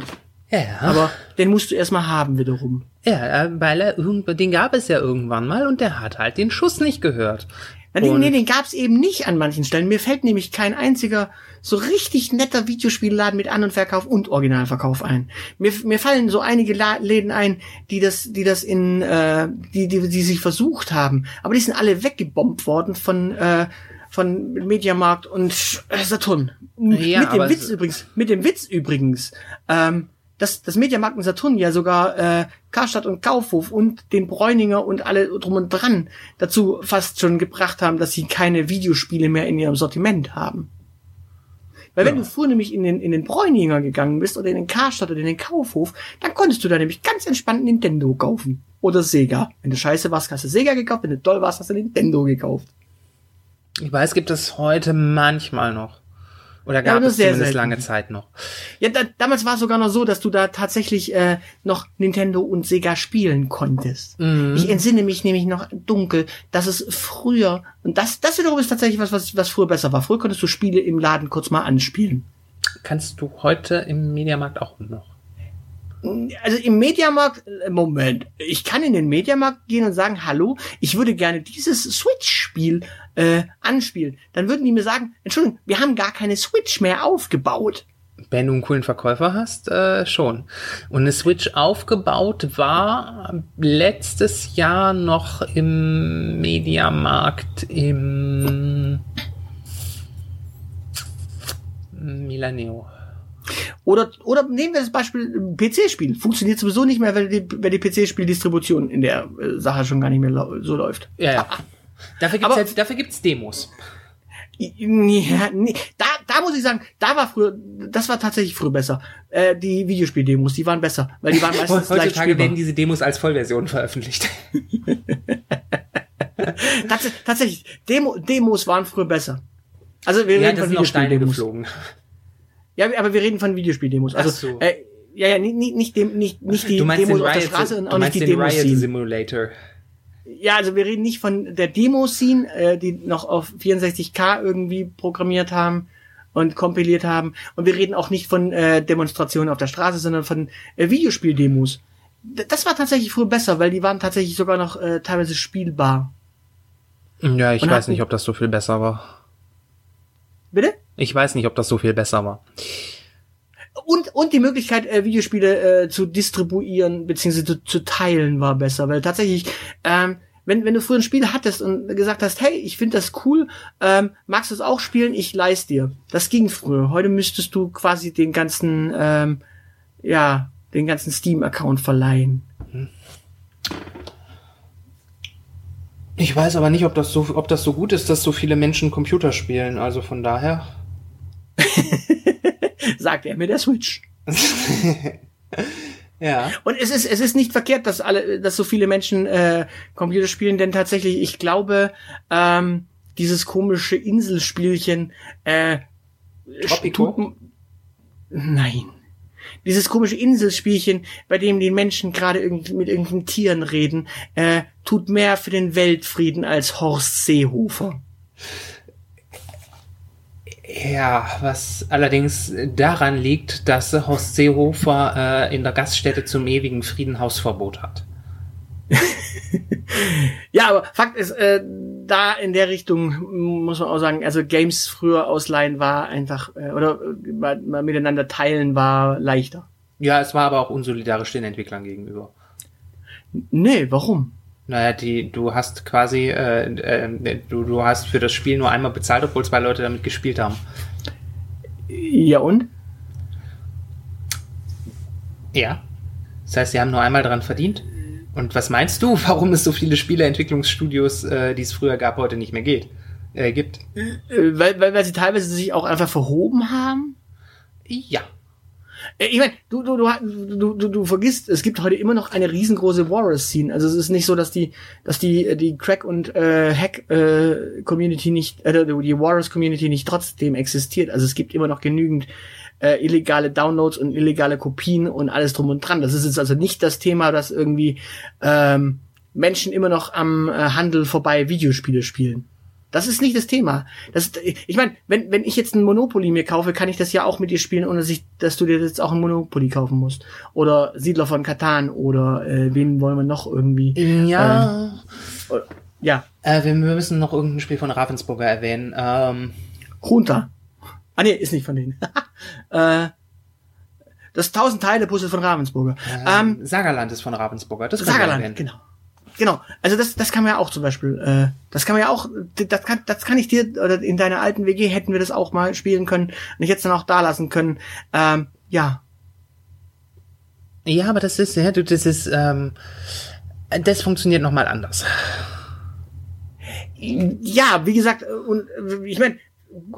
C: Ja.
B: Aber den musst du erstmal haben wiederum.
C: Ja, äh, weil er irgend- den gab es ja irgendwann mal und der hat halt den Schuss nicht gehört.
B: Ja,
C: Und-
B: nee, den gab's eben nicht an manchen Stellen. Mir fällt nämlich kein einziger so richtig netter Videospielladen mit An- und Verkauf und Originalverkauf ein. Mir, mir fallen so einige La Läden ein, die das, die das in, äh, die, die, die sich versucht haben. Aber die sind alle weggebombt worden von, äh, von Mediamarkt und äh, Saturn.
C: Ja,
B: mit dem Witz übrigens, mit dem Witz übrigens, ähm, dass das Mediamarkt und Saturn ja sogar äh, Karstadt und Kaufhof und den Bräuninger und alle drum und dran dazu fast schon gebracht haben, dass sie keine Videospiele mehr in ihrem Sortiment haben. Weil wenn
C: Ja.
B: du früher nämlich in den, in den Bräuninger gegangen bist oder in den Karstadt oder in den Kaufhof, dann konntest du da nämlich ganz entspannt Nintendo kaufen. Oder Sega. Wenn du scheiße warst, hast du Sega gekauft. Wenn du toll warst, hast du Nintendo gekauft.
C: Ich weiß, gibt es heute manchmal noch. Oder
B: Ja,
C: gab
B: aber
C: es
B: sehr
C: zumindest
B: selten.
C: lange Zeit noch.
B: Ja, da, damals war es sogar noch so, dass du da tatsächlich äh, noch Nintendo und Sega spielen konntest.
C: Mhm.
B: Ich entsinne mich nämlich noch dunkel, dass es früher, und das, das wiederum ist tatsächlich was, was, was früher besser war. Früher konntest du Spiele im Laden kurz mal anspielen.
C: Kannst du heute im Mediamarkt auch noch.
B: Also im Mediamarkt, äh, Moment, ich kann in den Mediamarkt gehen und sagen, hallo, ich würde gerne dieses Switch-Spiel äh, anspielen. Dann würden die mir sagen, Entschuldigung, wir haben gar keine Switch mehr aufgebaut.
C: Wenn du einen coolen Verkäufer hast, äh, schon. Und eine Switch aufgebaut war letztes Jahr noch im Mediamarkt im Milaneo.
B: Oder, oder nehmen wir das Beispiel PC-Spiel. Funktioniert sowieso nicht mehr, weil die, weil die PC-Spiel-Distribution in der äh, Sache schon gar nicht mehr so läuft.
C: Ja, ja. Dafür gibt's,
B: Aber-
C: halt, dafür gibt's Demos.
B: Ja, nee, da, da muss ich sagen, da war früher, das war tatsächlich früher besser. Äh, die Videospiel-Demos, die waren besser, weil die waren (laughs) meistens leicht
C: Heutzutage
B: spielbar.
C: werden diese Demos als Vollversion veröffentlicht. (laughs)
B: Tats tatsächlich, Demo, Demos waren früher besser. Also wir
C: Ja,
B: reden
C: das
B: von Videospiel-Demos. Ja, aber wir reden von Videospiel-Demos. Also,
C: so.
B: äh, ja, ja, nicht, nicht, nicht, dem, nicht, nicht die Demos auf der Straße und auch nicht die Demos.
C: Riot. Simulator.
B: Ja, also wir reden nicht von der Demo-Scene, äh, die noch auf 64K irgendwie programmiert haben und kompiliert haben. Und wir reden auch nicht von äh, Demonstrationen auf der Straße, sondern von äh, Videospiel-Demos. Das war tatsächlich früher besser, weil die waren tatsächlich sogar noch äh, teilweise spielbar.
C: Ja, ich
B: Und
C: weiß
B: hatten-
C: nicht, ob das so viel besser war.
B: Bitte?
C: Ich weiß nicht, ob das so viel besser war.
B: Und, und die Möglichkeit, äh, Videospiele äh, zu distribuieren bzw. Zu, zu teilen war besser, weil tatsächlich, ähm, wenn, wenn du früher ein Spiel hattest und gesagt hast, hey, ich finde das cool, ähm, magst du es auch spielen, ich leih's dir. Das ging früher. Heute müsstest du quasi den ganzen, ähm, ja, den ganzen Steam-Account verleihen.
C: Ich weiß aber nicht, ob das so, ob das so gut ist, dass so viele Menschen Computer spielen. Also von daher. (laughs)
B: Sagt er mit der Switch. (laughs)
C: Ja.
B: Und es ist, es ist nicht verkehrt, dass alle, dass so viele Menschen äh, Computer spielen, denn tatsächlich, ich glaube, ähm, dieses komische Inselspielchen äh,
C: Tropico?
B: tut- Nein. Dieses komische Inselspielchen, bei dem die Menschen gerade irgend, mit irgendwelchen Tieren reden, äh, tut mehr für den Weltfrieden als Horst Seehofer.
C: Ja, was allerdings daran liegt, dass Horst Seehofer äh, in der Gaststätte zum ewigen Frieden Hausverbot hat. (laughs)
B: Ja, aber Fakt ist, äh, da in der Richtung muss man auch sagen, also Games früher ausleihen war einfach, äh, oder äh, mal, mal miteinander teilen war leichter.
C: Ja, es war aber auch unsolidarisch den Entwicklern gegenüber.
B: Nee, warum?
C: Naja, die, du hast quasi, äh, äh, du, du hast für das Spiel nur einmal bezahlt, obwohl zwei Leute damit gespielt haben.
B: Ja und?
C: Ja. Das heißt, sie haben nur einmal dran verdient. Und was meinst du, (laughs) warum es so viele Spieleentwicklungsstudios, äh, die es früher gab, heute nicht mehr geht, äh, gibt?
B: Äh, weil, weil, weil sie teilweise sich auch einfach verhoben haben?
C: Ja.
B: Äh, Ich meine, du, du, du, du, du, du vergisst, es gibt heute immer noch eine riesengroße Warriors-Scene. Also es ist nicht so, dass die, dass die, die Crack- und äh, Hack-Community nicht, äh, die Warriors-Community nicht trotzdem existiert. Also es gibt immer noch genügend äh, illegale Downloads und illegale Kopien und alles drum und dran. Das ist jetzt also nicht das Thema, dass irgendwie ähm, Menschen immer noch am äh, Handel vorbei Videospiele spielen. Das ist nicht das Thema. Das, ich meine, wenn, wenn ich jetzt ein Monopoly mir kaufe, kann ich das ja auch mit dir spielen, ohne dass, ich, dass du dir jetzt auch ein Monopoly kaufen musst. Oder Siedler von Katan oder äh, wen wollen wir noch irgendwie.
C: Ja.
B: Ja,
C: Äh, wir, müssen noch irgendein Spiel von Ravensburger erwähnen. Ähm,
B: Junta. Ah nee, ist nicht von denen. (laughs) äh, das 1000 Teile Puzzle von Ravensburger. Ähm,
C: ähm, Sagerland ist von Ravensburger. Das
B: Sagerland, genau. Genau. Also das, das kann man ja auch zum Beispiel, äh, das kann man ja auch, das kann, das kann ich dir, oder in deiner alten WG hätten wir das auch mal spielen können und ich es dann auch da lassen können. Ähm, ja.
C: Ja, aber das ist, ja, du, das ist, ähm, das funktioniert nochmal anders.
B: Ja, wie gesagt, und ich meine,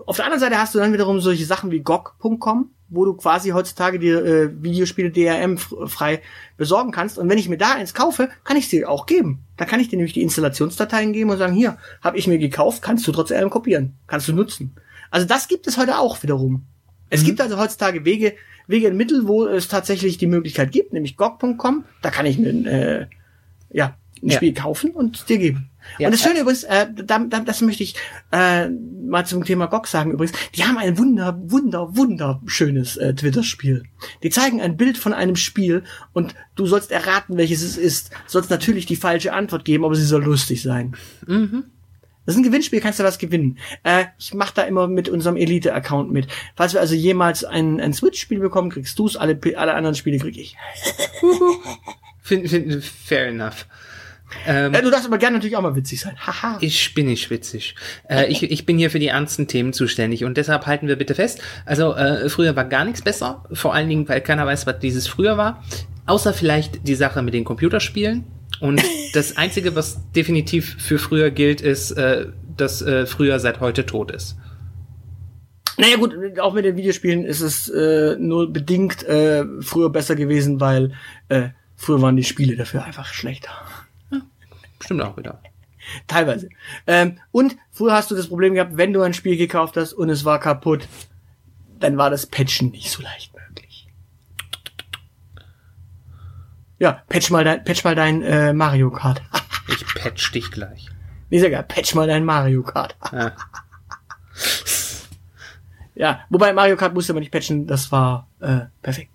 B: auf der anderen Seite hast du dann wiederum solche Sachen wie GOG.com, wo du quasi heutzutage dir äh, Videospiele DRM frei besorgen kannst. Und wenn ich mir da eins kaufe, kann ich dir auch geben. Da kann ich dir nämlich die Installationsdateien geben und sagen, hier, habe ich mir gekauft, kannst du trotzdem kopieren, kannst du nutzen. Also das gibt es heute auch wiederum. Es gibt also heutzutage Wege, Wege und Mittel, wo es tatsächlich die Möglichkeit gibt, nämlich GOG.com, da kann ich mir äh, ja, ein
C: Ja.
B: Spiel kaufen und dir geben.
C: Ja,
B: und das Schöne übrigens, äh, da, da, das möchte ich äh, mal zum Thema GOG sagen übrigens, die haben ein wunder, wunder, wunderschönes äh, Twitter-Spiel. Die zeigen ein Bild von einem Spiel und du sollst erraten, welches es ist. Sollst natürlich die falsche Antwort geben, aber sie soll lustig sein. Das ist ein Gewinnspiel, kannst du was gewinnen. Äh, ich mache da immer mit unserem Elite-Account mit. Falls wir also jemals ein, ein Switch-Spiel bekommen, kriegst du's, alle, alle anderen Spiele krieg ich.
C: Find, find, fair enough. Ähm,
B: Äh, du darfst aber gerne natürlich auch mal witzig sein. Haha.
C: Ich bin nicht witzig. Äh, ich, ich bin hier für die ernsten Themen zuständig und deshalb halten wir bitte fest. Also äh, früher war gar nichts besser, vor allen Dingen, weil keiner weiß, was dieses früher war. Außer vielleicht die Sache mit den Computerspielen. Und (laughs) das Einzige, was definitiv für früher gilt, ist, äh, dass äh, früher seit heute tot ist.
B: Naja gut, auch mit den Videospielen ist es äh, nur bedingt äh, früher besser gewesen, weil äh, früher waren die Spiele dafür einfach schlechter.
C: Stimmt auch wieder.
B: Teilweise. Ähm, und früher hast du das Problem gehabt, wenn du ein Spiel gekauft hast und es war kaputt, dann war das Patchen nicht so leicht möglich. Ja, patch mal dein, patch mal dein äh, Mario Kart. (laughs)
C: Ich patch dich gleich.
B: nee, sag ja, patch mal dein Mario Kart. (laughs)
C: Ja.
B: ja, wobei Mario Kart musste man nicht patchen, das war äh, perfekt.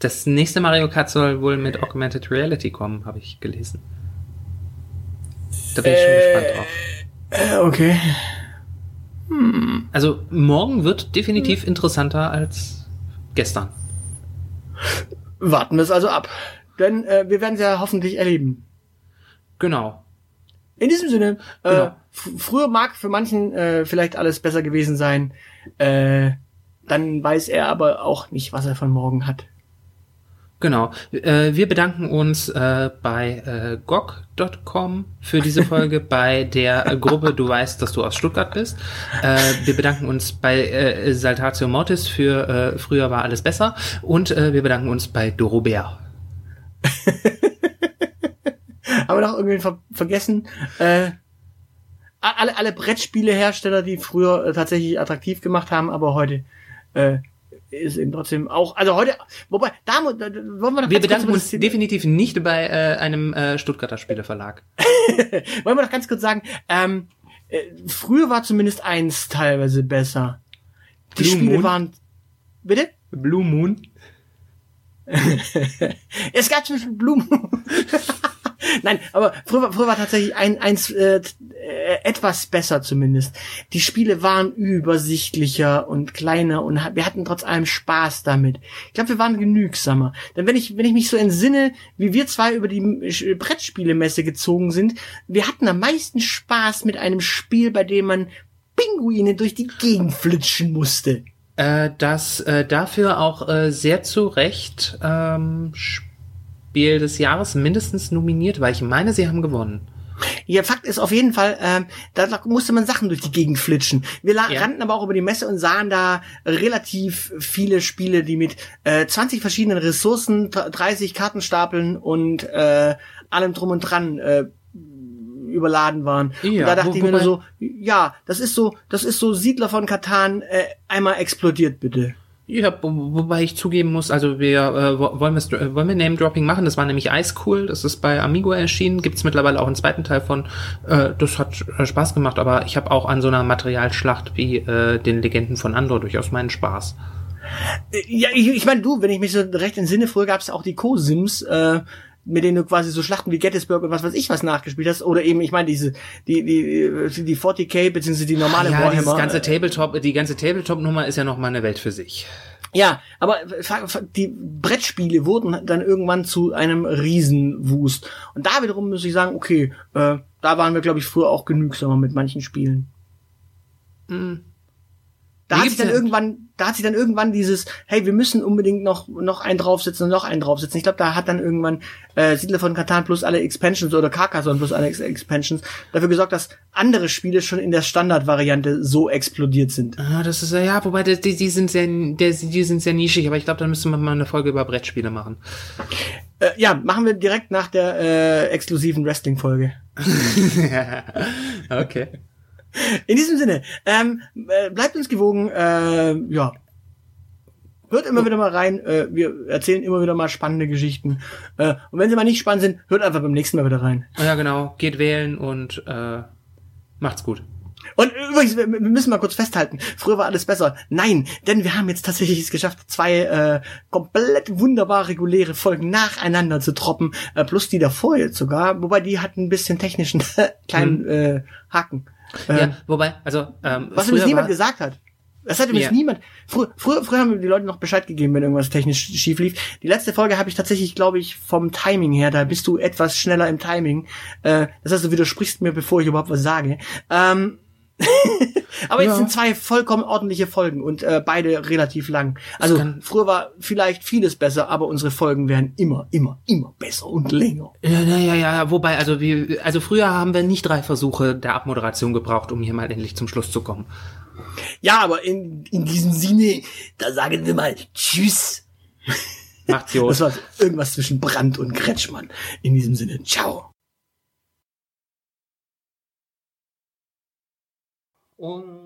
C: Das nächste Mario Kart soll wohl mit Augmented Reality kommen, habe ich gelesen. Da bin ich schon gespannt drauf.
B: Äh, okay.
C: Also morgen wird definitiv interessanter als gestern.
B: Warten wir es also ab. Denn äh, wir werden es ja hoffentlich erleben.
C: Genau.
B: In diesem Sinne, äh,
C: Genau.
B: f- früher mag für manchen äh, vielleicht alles besser gewesen sein. Äh, dann weiß er aber auch nicht, was er von morgen hat.
C: Genau. Äh, wir bedanken uns äh, bei äh, gog.com für diese (laughs) Folge, bei der Gruppe Du weißt, dass du aus Stuttgart bist. Wir bedanken uns bei Saltatio Mortis für Früher war alles besser. Und wir bedanken uns bei Dorobert. (laughs)
B: Haben wir noch irgendwen ver vergessen? Äh, alle, alle Brettspielehersteller, die früher tatsächlich attraktiv gemacht haben, aber heute äh, ist eben trotzdem auch, also heute, wobei, da, wollen wir noch
C: Wir bedanken uns definitiv nicht bei äh, einem äh, Stuttgarter Spieleverlag. (laughs)
B: Wollen wir noch ganz kurz sagen, ähm, äh, früher war zumindest eins teilweise besser. Die
C: Blue
B: Spiele
C: Moon?
B: waren. Bitte?
C: Blue Moon. (laughs)
B: Es gab zum Beispiel Blumen. (laughs) Nein, aber früher, früher war tatsächlich ein, eins äh, äh, etwas besser zumindest. Die Spiele waren übersichtlicher und kleiner und wir hatten trotz allem Spaß damit. Ich glaube, wir waren genügsamer. Denn wenn ich, wenn ich mich so entsinne, wie wir zwei über die Brettspielemesse gezogen sind, wir hatten am meisten Spaß mit einem Spiel, bei dem man Pinguine durch die Gegend flitschen musste.
C: Äh, das äh, dafür auch äh, sehr zu Recht ähm, Spiel des Jahres mindestens nominiert war. Ich meine, sie haben gewonnen.
B: Ja, Fakt ist auf jeden Fall, ähm, da, musste man Sachen durch die Gegend flitschen. Wir
C: Ja.
B: rannten aber auch über die Messe und sahen da relativ viele Spiele, die mit äh, 20 verschiedenen Ressourcen, dr- 30 Kartenstapeln und äh, allem drum und dran äh, überladen waren. und
C: Ja,
B: da dachte
C: wo-
B: ich mir nur so, ja, das ist so, das ist so Siedler von Katan, äh, einmal explodiert bitte.
C: Ja, wo, wobei ich zugeben muss, also wir äh, wo- wollen wir äh, wollen wir Name Dropping machen. Das war nämlich Ice Cool. Das ist bei Amigo erschienen. Gibt's mittlerweile auch einen zweiten Teil von. Äh, das hat äh, Spaß gemacht, aber ich habe auch an so einer Materialschlacht wie äh, den Legenden von Andor durchaus meinen Spaß.
B: Äh, Ja, ich, ich meine, du, wenn ich mich so recht entsinne, früher gab es auch die Co-Sims, äh, mit denen du quasi so Schlachten wie Gettysburg und was weiß ich was nachgespielt hast. Oder eben, ich meine, diese, die, die, die, die 40k, beziehungsweise die normale
C: ja, dieses
B: Warhammer.
C: ganze Tabletop, die ganze Tabletop-Nummer ist ja noch mal eine Welt für sich.
B: Ja, aber fa- die Brettspiele wurden dann irgendwann zu einem Riesenwust. Und da wiederum muss ich sagen, okay, äh, da waren wir, glaube ich, früher auch genügsamer mit manchen Spielen. Da hat sich dann irgendwann, da hat sich dann irgendwann dieses, hey, wir müssen unbedingt noch noch einen draufsetzen und noch einen draufsetzen. Ich glaube, da hat dann irgendwann äh, Siedler von Katan plus alle Expansions oder Carcassonne plus alle Ex Expansions dafür gesorgt, dass andere Spiele schon in der Standardvariante so explodiert sind.
C: Ah, das ist ja, ja, wobei die, die, die sind sehr, der, die sind sehr nischig, aber ich glaube, da müsste man mal eine Folge über Brettspiele machen.
B: Äh, ja, machen wir direkt nach der äh, exklusiven Wrestling-Folge. (laughs)
C: Okay.
B: In diesem Sinne, ähm, äh, bleibt uns gewogen, äh, ja. Hört immer wieder mal rein, äh, wir erzählen immer wieder mal spannende Geschichten. Äh, und wenn sie mal nicht spannend sind, hört einfach beim nächsten Mal wieder rein.
C: Ja, genau. Geht wählen und äh, macht's gut.
B: Und übrigens, wir, müssen mal kurz festhalten, früher war alles besser. Nein, denn wir haben jetzt tatsächlich es geschafft, zwei äh, komplett wunderbar reguläre Folgen nacheinander zu droppen, äh, plus die davor jetzt sogar, wobei die hatten ein bisschen technischen (laughs) kleinen äh, Haken. Äh,
C: Ja, wobei, also ähm,
B: Was übrigens niemand
C: war-
B: gesagt hat. Das hat übrigens
C: Ja.
B: niemand. Früher, früher, früher haben die Leute noch Bescheid gegeben, wenn irgendwas technisch schief lief. Die letzte Folge habe ich tatsächlich, glaube ich, vom Timing her, da bist du etwas schneller im Timing. Äh, das heißt, du widersprichst mir, bevor ich überhaupt was sage. Ähm, (laughs) aber jetzt
C: Ja.
B: sind zwei vollkommen ordentliche Folgen und äh, beide relativ lang. Also früher war vielleicht vieles besser, aber unsere Folgen werden immer, immer, immer besser und länger.
C: Ja, ja, ja, ja, wobei, also wir, also früher haben wir nicht drei Versuche der Abmoderation gebraucht, um hier mal endlich zum Schluss zu kommen.
B: Ja, aber in, in diesem Sinne, da sagen wir mal Tschüss.
C: Macht's gut.
B: Das war irgendwas zwischen Brandt und Kretschmann. In diesem Sinne, ciao.
C: Und stopp.